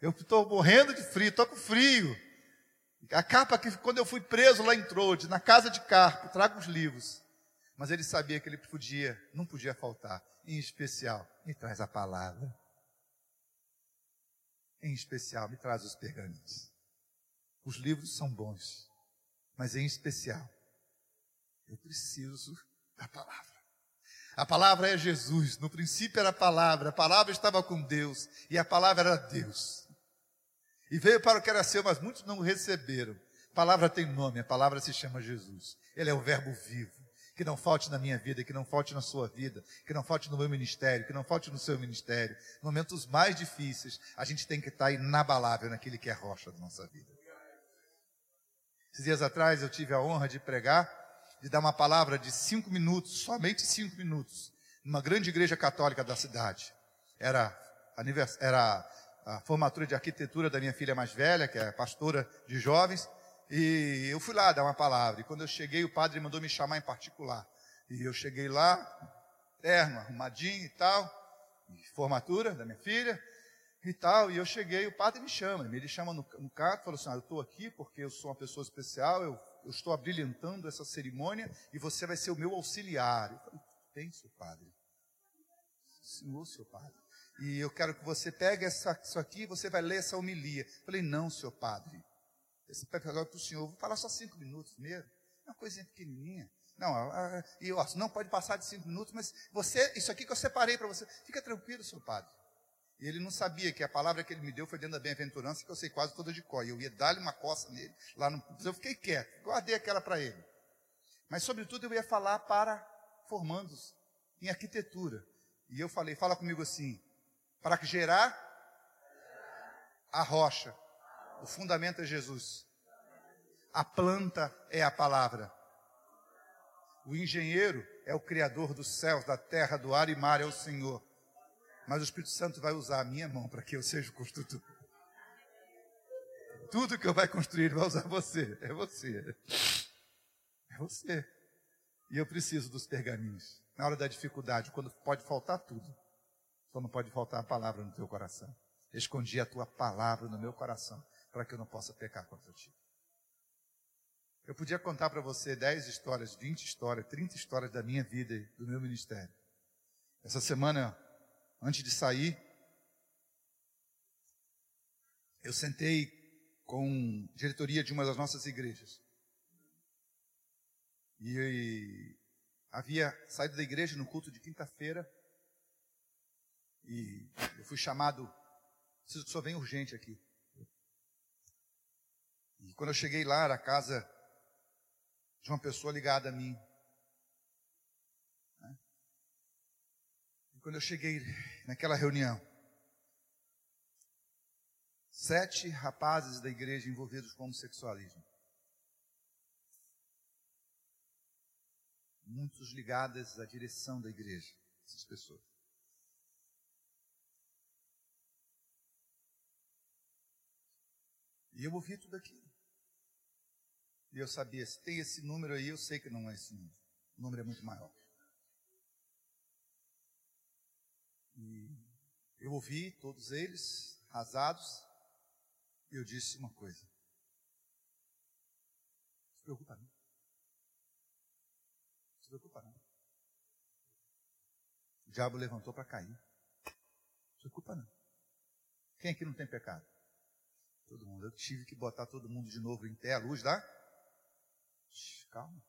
eu estou morrendo de frio, estou com frio. A capa que quando eu fui preso lá em Trode, na casa de Carpo, trago os livros. Mas ele sabia que ele podia, não podia faltar. Em especial, me traz a palavra. Em especial, me traz os pergaminhos. Os livros são bons, mas em especial, eu preciso da palavra. A palavra é Jesus. No princípio era a palavra, a palavra estava com Deus e a palavra era Deus. E veio para o que era seu, mas muitos não o receberam. A palavra tem nome, a palavra se chama Jesus. Ele é o verbo vivo. Que não falte na minha vida, que não falte na sua vida, que não falte no meu ministério, que não falte no seu ministério. Momentos mais difíceis, a gente tem que estar inabalável naquele que é rocha da nossa vida. Esses dias atrás eu tive a honra de pregar, de dar uma palavra de cinco minutos, somente cinco minutos, numa grande igreja católica da cidade. Era, era a formatura de arquitetura da minha filha mais velha, que é pastora de jovens, e eu fui lá dar uma palavra. E quando eu cheguei, o padre mandou me chamar em particular. E eu cheguei lá, terno, arrumadinho e tal, formatura da minha filha e tal. E eu cheguei, o padre me chama, ele me chama no, no carro, falou assim: ah, Eu estou aqui porque eu sou uma pessoa especial, eu, eu estou abrilhantando essa cerimônia e você vai ser o meu auxiliar. Eu falei: Tem, seu padre. Senhor, seu padre e eu quero que você pegue essa, isso aqui e você vai ler essa homilia. falei, não, senhor padre, esse agora para o senhor, vou falar só cinco minutos mesmo. Uma coisinha pequenininha. Não, e não pode passar de cinco minutos, mas você, isso aqui que eu separei para você, fica tranquilo, senhor padre. E ele não sabia que a palavra que ele me deu foi dentro da bem-aventurança, que eu sei quase toda de cor. E eu ia dar-lhe uma coça nele, lá no. Eu fiquei quieto, guardei aquela para ele. Mas, sobretudo, eu ia falar para formandos em arquitetura. E eu falei, fala comigo assim, para gerar a rocha, o fundamento é Jesus. A planta é a palavra. O engenheiro é o criador dos céus, da terra, do ar e mar, é o Senhor. Mas o Espírito Santo vai usar a minha mão para que eu seja o construtor. Tudo que eu vai construir vai usar você. É você. É você. E eu preciso dos pergaminhos. Na hora da dificuldade, quando pode faltar tudo. Só não pode faltar a palavra no teu coração. Escondi a tua palavra no meu coração para que eu não possa pecar contra ti. Eu podia contar para você 10 histórias, 20 histórias, 30 histórias da minha vida e do meu ministério. Essa semana, antes de sair, eu sentei com diretoria de uma das nossas igrejas. E havia saído da igreja no culto de quinta-feira. E eu fui chamado, preciso que o senhor venha urgente aqui. E quando eu cheguei lá, era a casa de uma pessoa ligada a mim. Né? E quando eu cheguei naquela reunião, sete rapazes da igreja envolvidos com homossexualismo. Muitos ligados à direção da igreja, essas pessoas. E eu ouvi tudo aquilo. E eu sabia, se tem esse número aí, eu sei que não é esse número. O número é muito maior. E eu ouvi todos eles, rasados, e eu disse uma coisa. Não se preocupa não. Não se preocupa não. O diabo levantou para cair. Não se preocupa não. Quem aqui não tem pecado? Todo mundo. Eu tive que botar todo mundo de novo em pé, a luz dá? Calma.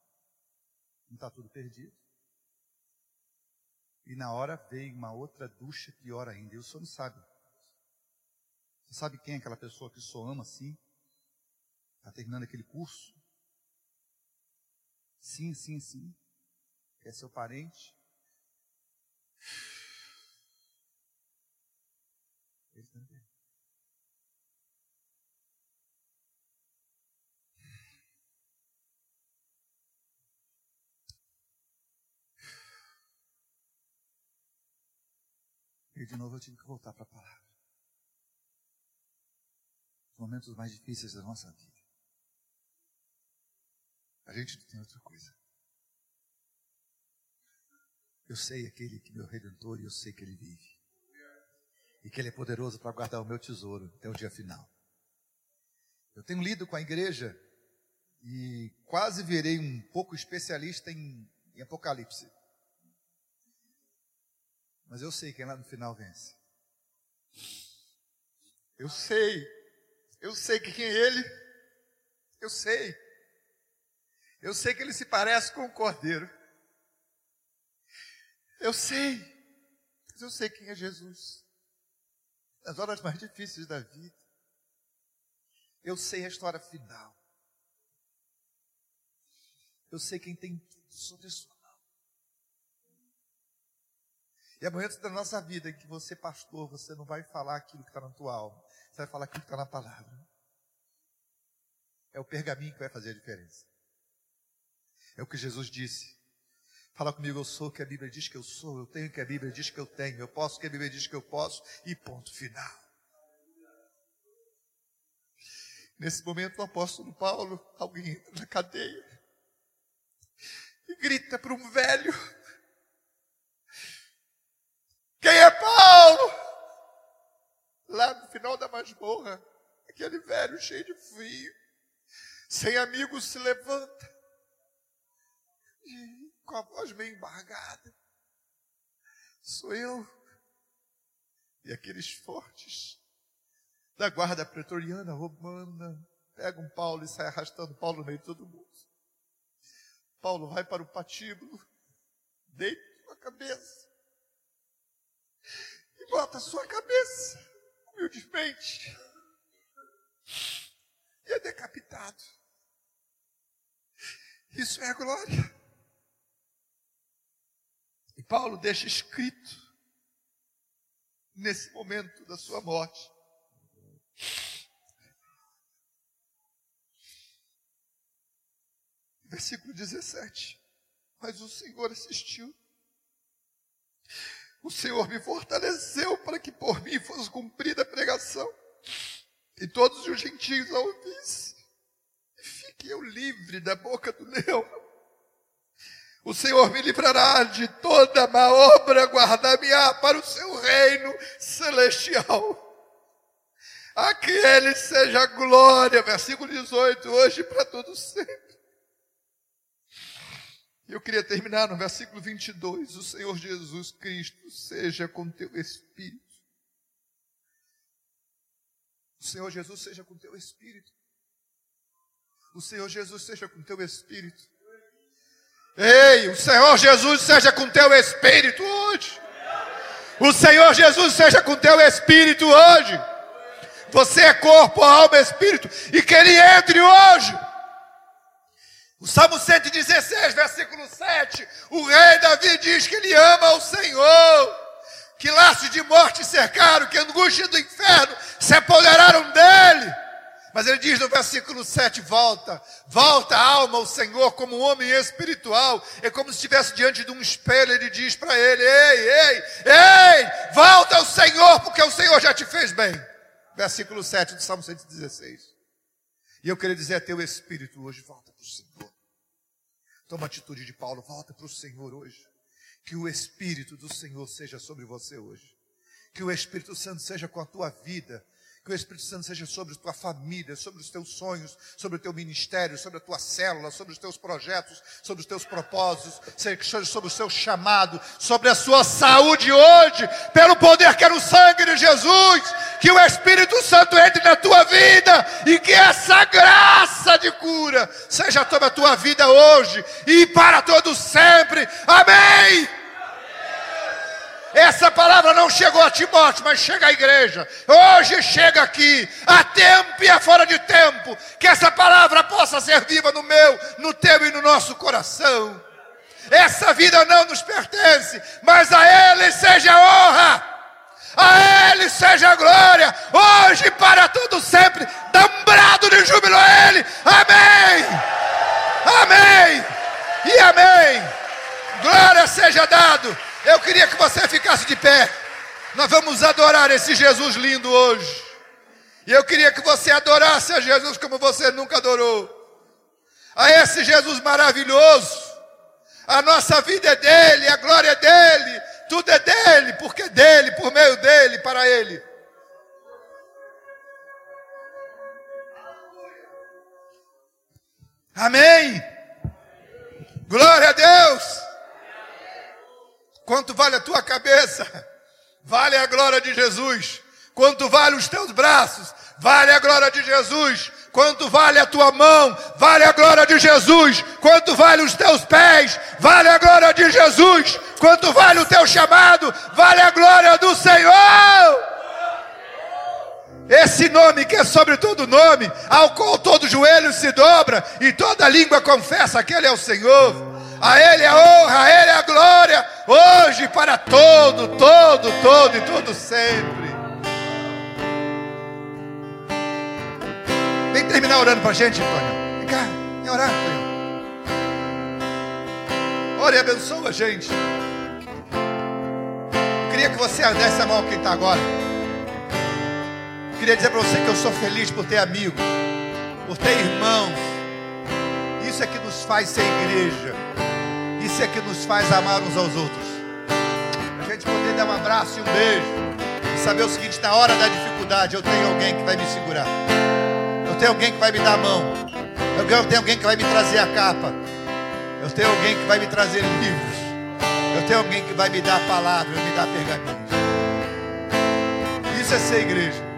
Não está tudo perdido. E na hora veio uma outra ducha pior ainda. E o senhor não sabe. Você sabe quem é aquela pessoa que senhor ama assim? Está terminando aquele curso? Sim, sim, sim. É seu parente? Ele também. E de novo eu tive que voltar para a palavra. Os momentos mais difíceis da nossa vida. A gente não tem outra coisa. Eu sei aquele que é meu redentor e eu sei que ele vive. E que ele é poderoso para guardar o meu tesouro até o dia final. Eu tenho lido com a igreja e quase virei um pouco especialista em, em Apocalipse. Mas eu sei quem lá no final vence. Eu sei. Eu sei que quem é ele. Eu sei. Eu sei que ele se parece com o cordeiro. Eu sei. Mas eu sei quem é Jesus. Nas horas mais difíceis da vida. Eu sei a história final. Eu sei quem tem tudo sobre a sua e é momentos da nossa vida em que você, pastor, você não vai falar aquilo que está na tua alma. Você vai falar aquilo que está na palavra. É o pergaminho que vai fazer a diferença. É o que Jesus disse. Fala comigo, eu sou o que a Bíblia diz que eu sou, eu tenho o que a Bíblia diz que eu tenho, eu posso o que a Bíblia diz que eu posso, e ponto final. Nesse momento, o apóstolo Paulo, alguém entra na cadeia e grita para um velho quem é Paulo? Lá no final da masmorra, aquele velho cheio de frio, sem amigos, se levanta e com a voz meio embargada. Sou eu. E aqueles fortes da guarda pretoriana romana pegam Paulo e saem arrastando Paulo no meio de todo mundo. Paulo vai para o patíbulo, deita a cabeça bota a sua cabeça humildemente e é decapitado. Isso é a glória. E Paulo deixa escrito nesse momento da sua morte. Versículo 17. Mas o Senhor assistiu. O Senhor me fortaleceu para que por mim fosse cumprida a pregação. E todos os gentios a ouvissem. E fique eu livre da boca do leão. O Senhor me livrará de toda má obra, guardar-me-á para o seu reino celestial. A que ele seja glória, versículo 18, hoje para todos sempre. Eu queria terminar no versículo 22. O Senhor Jesus Cristo seja com teu espírito. O Senhor Jesus seja com teu espírito. O Senhor Jesus seja com teu espírito. Ei, o Senhor Jesus seja com teu espírito hoje. O Senhor Jesus seja com teu espírito hoje. Você é corpo, alma, espírito. E que ele entre hoje. O Salmo 116, versículo 7. O rei Davi diz que ele ama o Senhor. Que laços de morte cercaram, que angústia do inferno se apoderaram dele. Mas ele diz no versículo 7: volta, volta a alma ao Senhor como um homem espiritual. É como se estivesse diante de um espelho. Ele diz para ele: Ei, ei, ei, volta ao Senhor, porque o Senhor já te fez bem. Versículo 7 do Salmo 116. E eu queria dizer a teu espírito hoje: volta para o Senhor. Toma a atitude de Paulo, volta para o Senhor hoje. Que o Espírito do Senhor seja sobre você hoje. Que o Espírito Santo seja com a tua vida que o Espírito Santo seja sobre a tua família, sobre os teus sonhos, sobre o teu ministério, sobre a tua célula, sobre os teus projetos, sobre os teus propósitos, seja sobre o seu chamado, sobre a sua saúde hoje, pelo poder que é no sangue de Jesus. Que o Espírito Santo entre na tua vida e que essa graça de cura seja sobre a tua vida hoje e para todo sempre. Amém. Essa palavra não chegou a Timóteo, mas chega à igreja. Hoje chega aqui, a tempo e a fora de tempo, que essa palavra possa ser viva no meu, no teu e no nosso coração. Essa vida não nos pertence, mas a Ele seja honra, a Ele seja glória, hoje e para todo sempre. Dá um brado de júbilo a Ele. Amém. Amém. E amém. Glória seja dado. Eu queria que você ficasse de pé. Nós vamos adorar esse Jesus lindo hoje. E eu queria que você adorasse a Jesus como você nunca adorou. A esse Jesus maravilhoso. A nossa vida é dele, a glória é dele, tudo é dele, porque é dele, por meio dele, para ele. Amém. Glória a Deus. Quanto vale a tua cabeça? Vale a glória de Jesus. Quanto vale os teus braços? Vale a glória de Jesus. Quanto vale a tua mão? Vale a glória de Jesus. Quanto vale os teus pés? Vale a glória de Jesus. Quanto vale o teu chamado? Vale a glória do Senhor. Esse nome que é sobre todo nome, ao qual todo joelho se dobra e toda língua confessa que Ele é o Senhor. A Ele a honra, a Ele a glória, hoje para todo, todo, todo e todo sempre. Vem terminar orando para a gente, Antônio. Vem cá, vem orar, Antônio. Ore e abençoa a gente. Eu queria que você desse a mão a quem está agora. Eu queria dizer para você que eu sou feliz por ter amigos, por ter irmãos. Isso é que nos faz ser igreja. Isso é que nos faz amar uns aos outros. A gente poder dar um abraço e um beijo. E saber o seguinte: na hora da dificuldade, eu tenho alguém que vai me segurar. Eu tenho alguém que vai me dar a mão. Eu tenho alguém que vai me trazer a capa. Eu tenho alguém que vai me trazer livros. Eu tenho alguém que vai me dar a palavra, me dar pergaminhos. Isso é ser igreja.